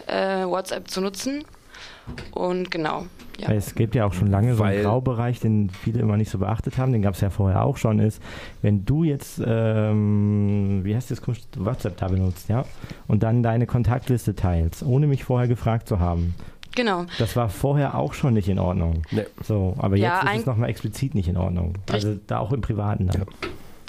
äh, WhatsApp zu nutzen. Und genau, ja.
Es gibt ja auch schon lange so einen
Weil-
Graubereich, den viele immer nicht so beachtet haben, den gab es ja vorher auch schon, ist, wenn du jetzt, ähm, wie heißt das, WhatsApp da benutzt, ja, und dann deine Kontaktliste teilst, ohne mich vorher gefragt zu haben.
Genau.
Das war vorher auch schon nicht in Ordnung.
Nee.
So, aber
Ja,
jetzt ist
ein-
es nochmal explizit nicht in Ordnung. Also da auch im Privaten dann.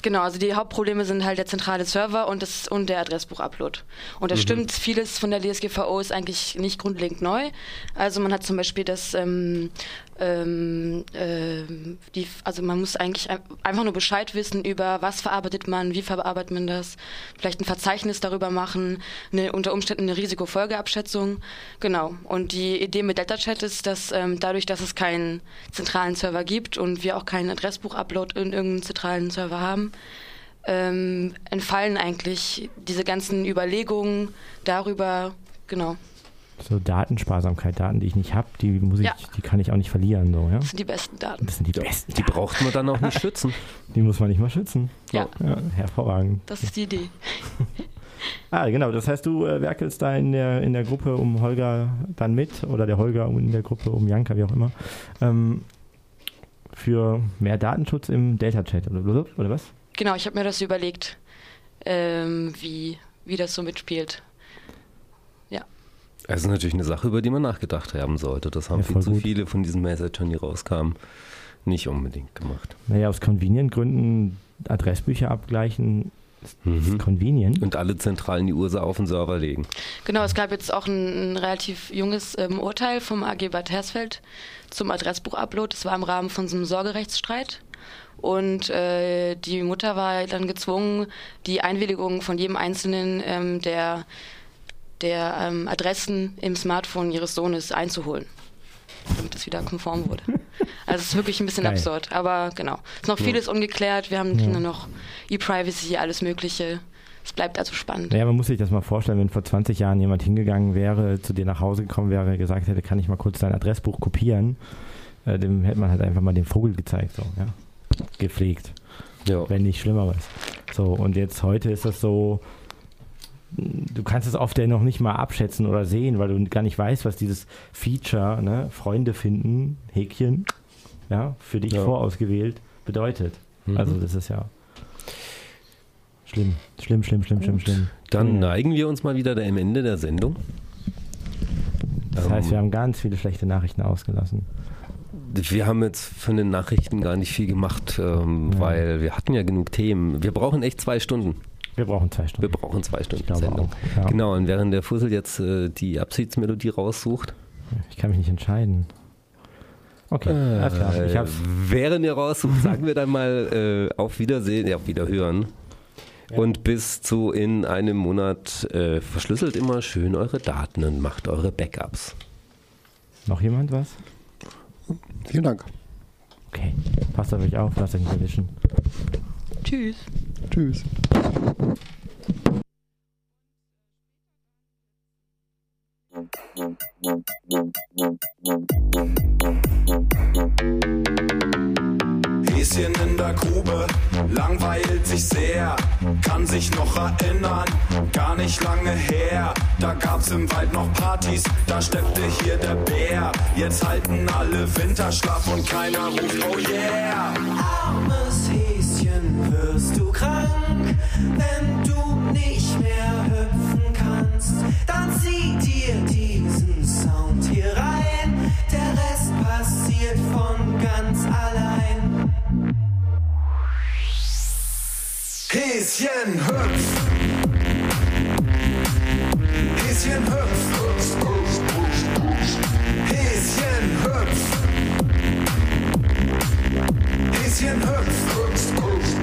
Genau, also die Hauptprobleme sind halt der zentrale Server und, das, und der Adressbuch-Upload. Und das stimmt, vieles von der DSGVO ist eigentlich nicht grundlegend neu. Also man hat zum Beispiel das, ähm, ähm, ähm, die, also man muss eigentlich ein- einfach nur Bescheid wissen über was verarbeitet man, wie verarbeitet man das, vielleicht ein Verzeichnis darüber machen, eine, unter Umständen eine Risikofolgeabschätzung. Genau. Und die Idee mit DeltaChat ist, dass ähm, dadurch, dass es keinen zentralen Server gibt und wir auch keinen Adressbuch-Upload in irgendeinem zentralen Server haben, ähm, entfallen eigentlich diese ganzen Überlegungen darüber, genau,
So Datensparsamkeit, Daten, die ich nicht habe, die muss ich,
Ja.
die kann ich auch nicht verlieren. So, ja?
das sind die besten Daten.
Das sind die besten.
Die braucht man dann auch nicht schützen.
Die muss man nicht mal schützen.
Ja,
Ja, hervorragend.
das ist die Idee.
Ah, genau. Das heißt, du äh, werkelst da in der, in der Gruppe um Holger dann mit oder der Holger in der Gruppe um Janka, wie auch immer, ähm, für mehr Datenschutz im Delta-Chat oder, oder was?
Genau, ich habe mir das überlegt, ähm, wie, wie das so mitspielt.
Das ist natürlich eine Sache, über die man nachgedacht haben sollte. Das haben
Ja,
viel zu
gut.
viele von diesen Messagern, die rauskamen, nicht unbedingt gemacht.
Naja, aus Convenient-Gründen Adressbücher abgleichen ist
Mhm.
convenient.
Und alle Zentralen die Ursa auf den Server legen.
Genau, es gab jetzt auch ein, ein relativ junges ähm, Urteil vom AG Bad Hersfeld zum Adressbuch-Upload. Das war im Rahmen von so einem Sorgerechtsstreit. Und äh, die Mutter war dann gezwungen, die Einwilligung von jedem Einzelnen ähm, der, der ähm, Adressen im Smartphone ihres Sohnes einzuholen, damit es wieder konform wurde. Also es ist wirklich ein bisschen
Geil.
absurd. Aber genau, es ist noch vieles ungeklärt. Wir haben Kinder noch E-Privacy, alles Mögliche. Es bleibt also spannend.
Naja, man muss sich das mal vorstellen, wenn vor 20 Jahren jemand hingegangen wäre, zu dir nach Hause gekommen wäre, gesagt hätte, kann ich mal kurz dein Adressbuch kopieren, äh, dem hätte man halt einfach mal den Vogel gezeigt, so, ja. Gepflegt.
Ja.
wenn nicht Schlimmeres. So, und jetzt heute ist das so, du kannst es oft ja noch nicht mal abschätzen oder sehen, weil du gar nicht weißt, was dieses Feature, ne, Freunde finden, Häkchen, ja, für dich
Ja.
vorausgewählt, bedeutet.
Mhm.
Also das ist ja schlimm, schlimm, schlimm, schlimm, schlimm, schlimm.
Dann
Ja.
neigen wir uns mal wieder dem Ende der Sendung.
Das heißt,
Ähm,
wir haben ganz viele schlechte Nachrichten ausgelassen.
Wir haben jetzt von den Nachrichten gar nicht viel gemacht, ähm,
Ja.
weil wir hatten ja genug Themen. Wir brauchen echt zwei Stunden.
Wir brauchen zwei
Wir
Stunden.
brauchen zwei Stunden Sendung.
auch, ja.
Genau, und während der Fussel jetzt äh, die Abschiedsmelodie raussucht,
Ich kann mich nicht entscheiden. Okay, alles klar. Ich
äh,
hab's.
während ihr raussucht, sagen wir dann mal äh, auf Wiedersehen, ja, auf Wiederhören.
Ja.
Und bis zu in einem Monat äh, verschlüsselt immer schön eure Daten und macht eure Backups.
Noch jemand was?
Vielen Dank.
Okay, passt auf euch auf, lasst euch nicht erwischen.
Tschüss.
Tschüss.
Häschen in der Grube, langweilt sich sehr, kann sich noch erinnern, gar nicht lange her. Da gab's im Wald noch Partys, da steppte hier der Bär. Jetzt halten alle Winterschlaf und keiner ruft Oh yeah.
Dann zieh dir diesen Sound hier rein, der Rest passiert von ganz allein.
Häschen hüpf. Häschen hüpf. Häschen hüpf. Häschen hüpf. Häschen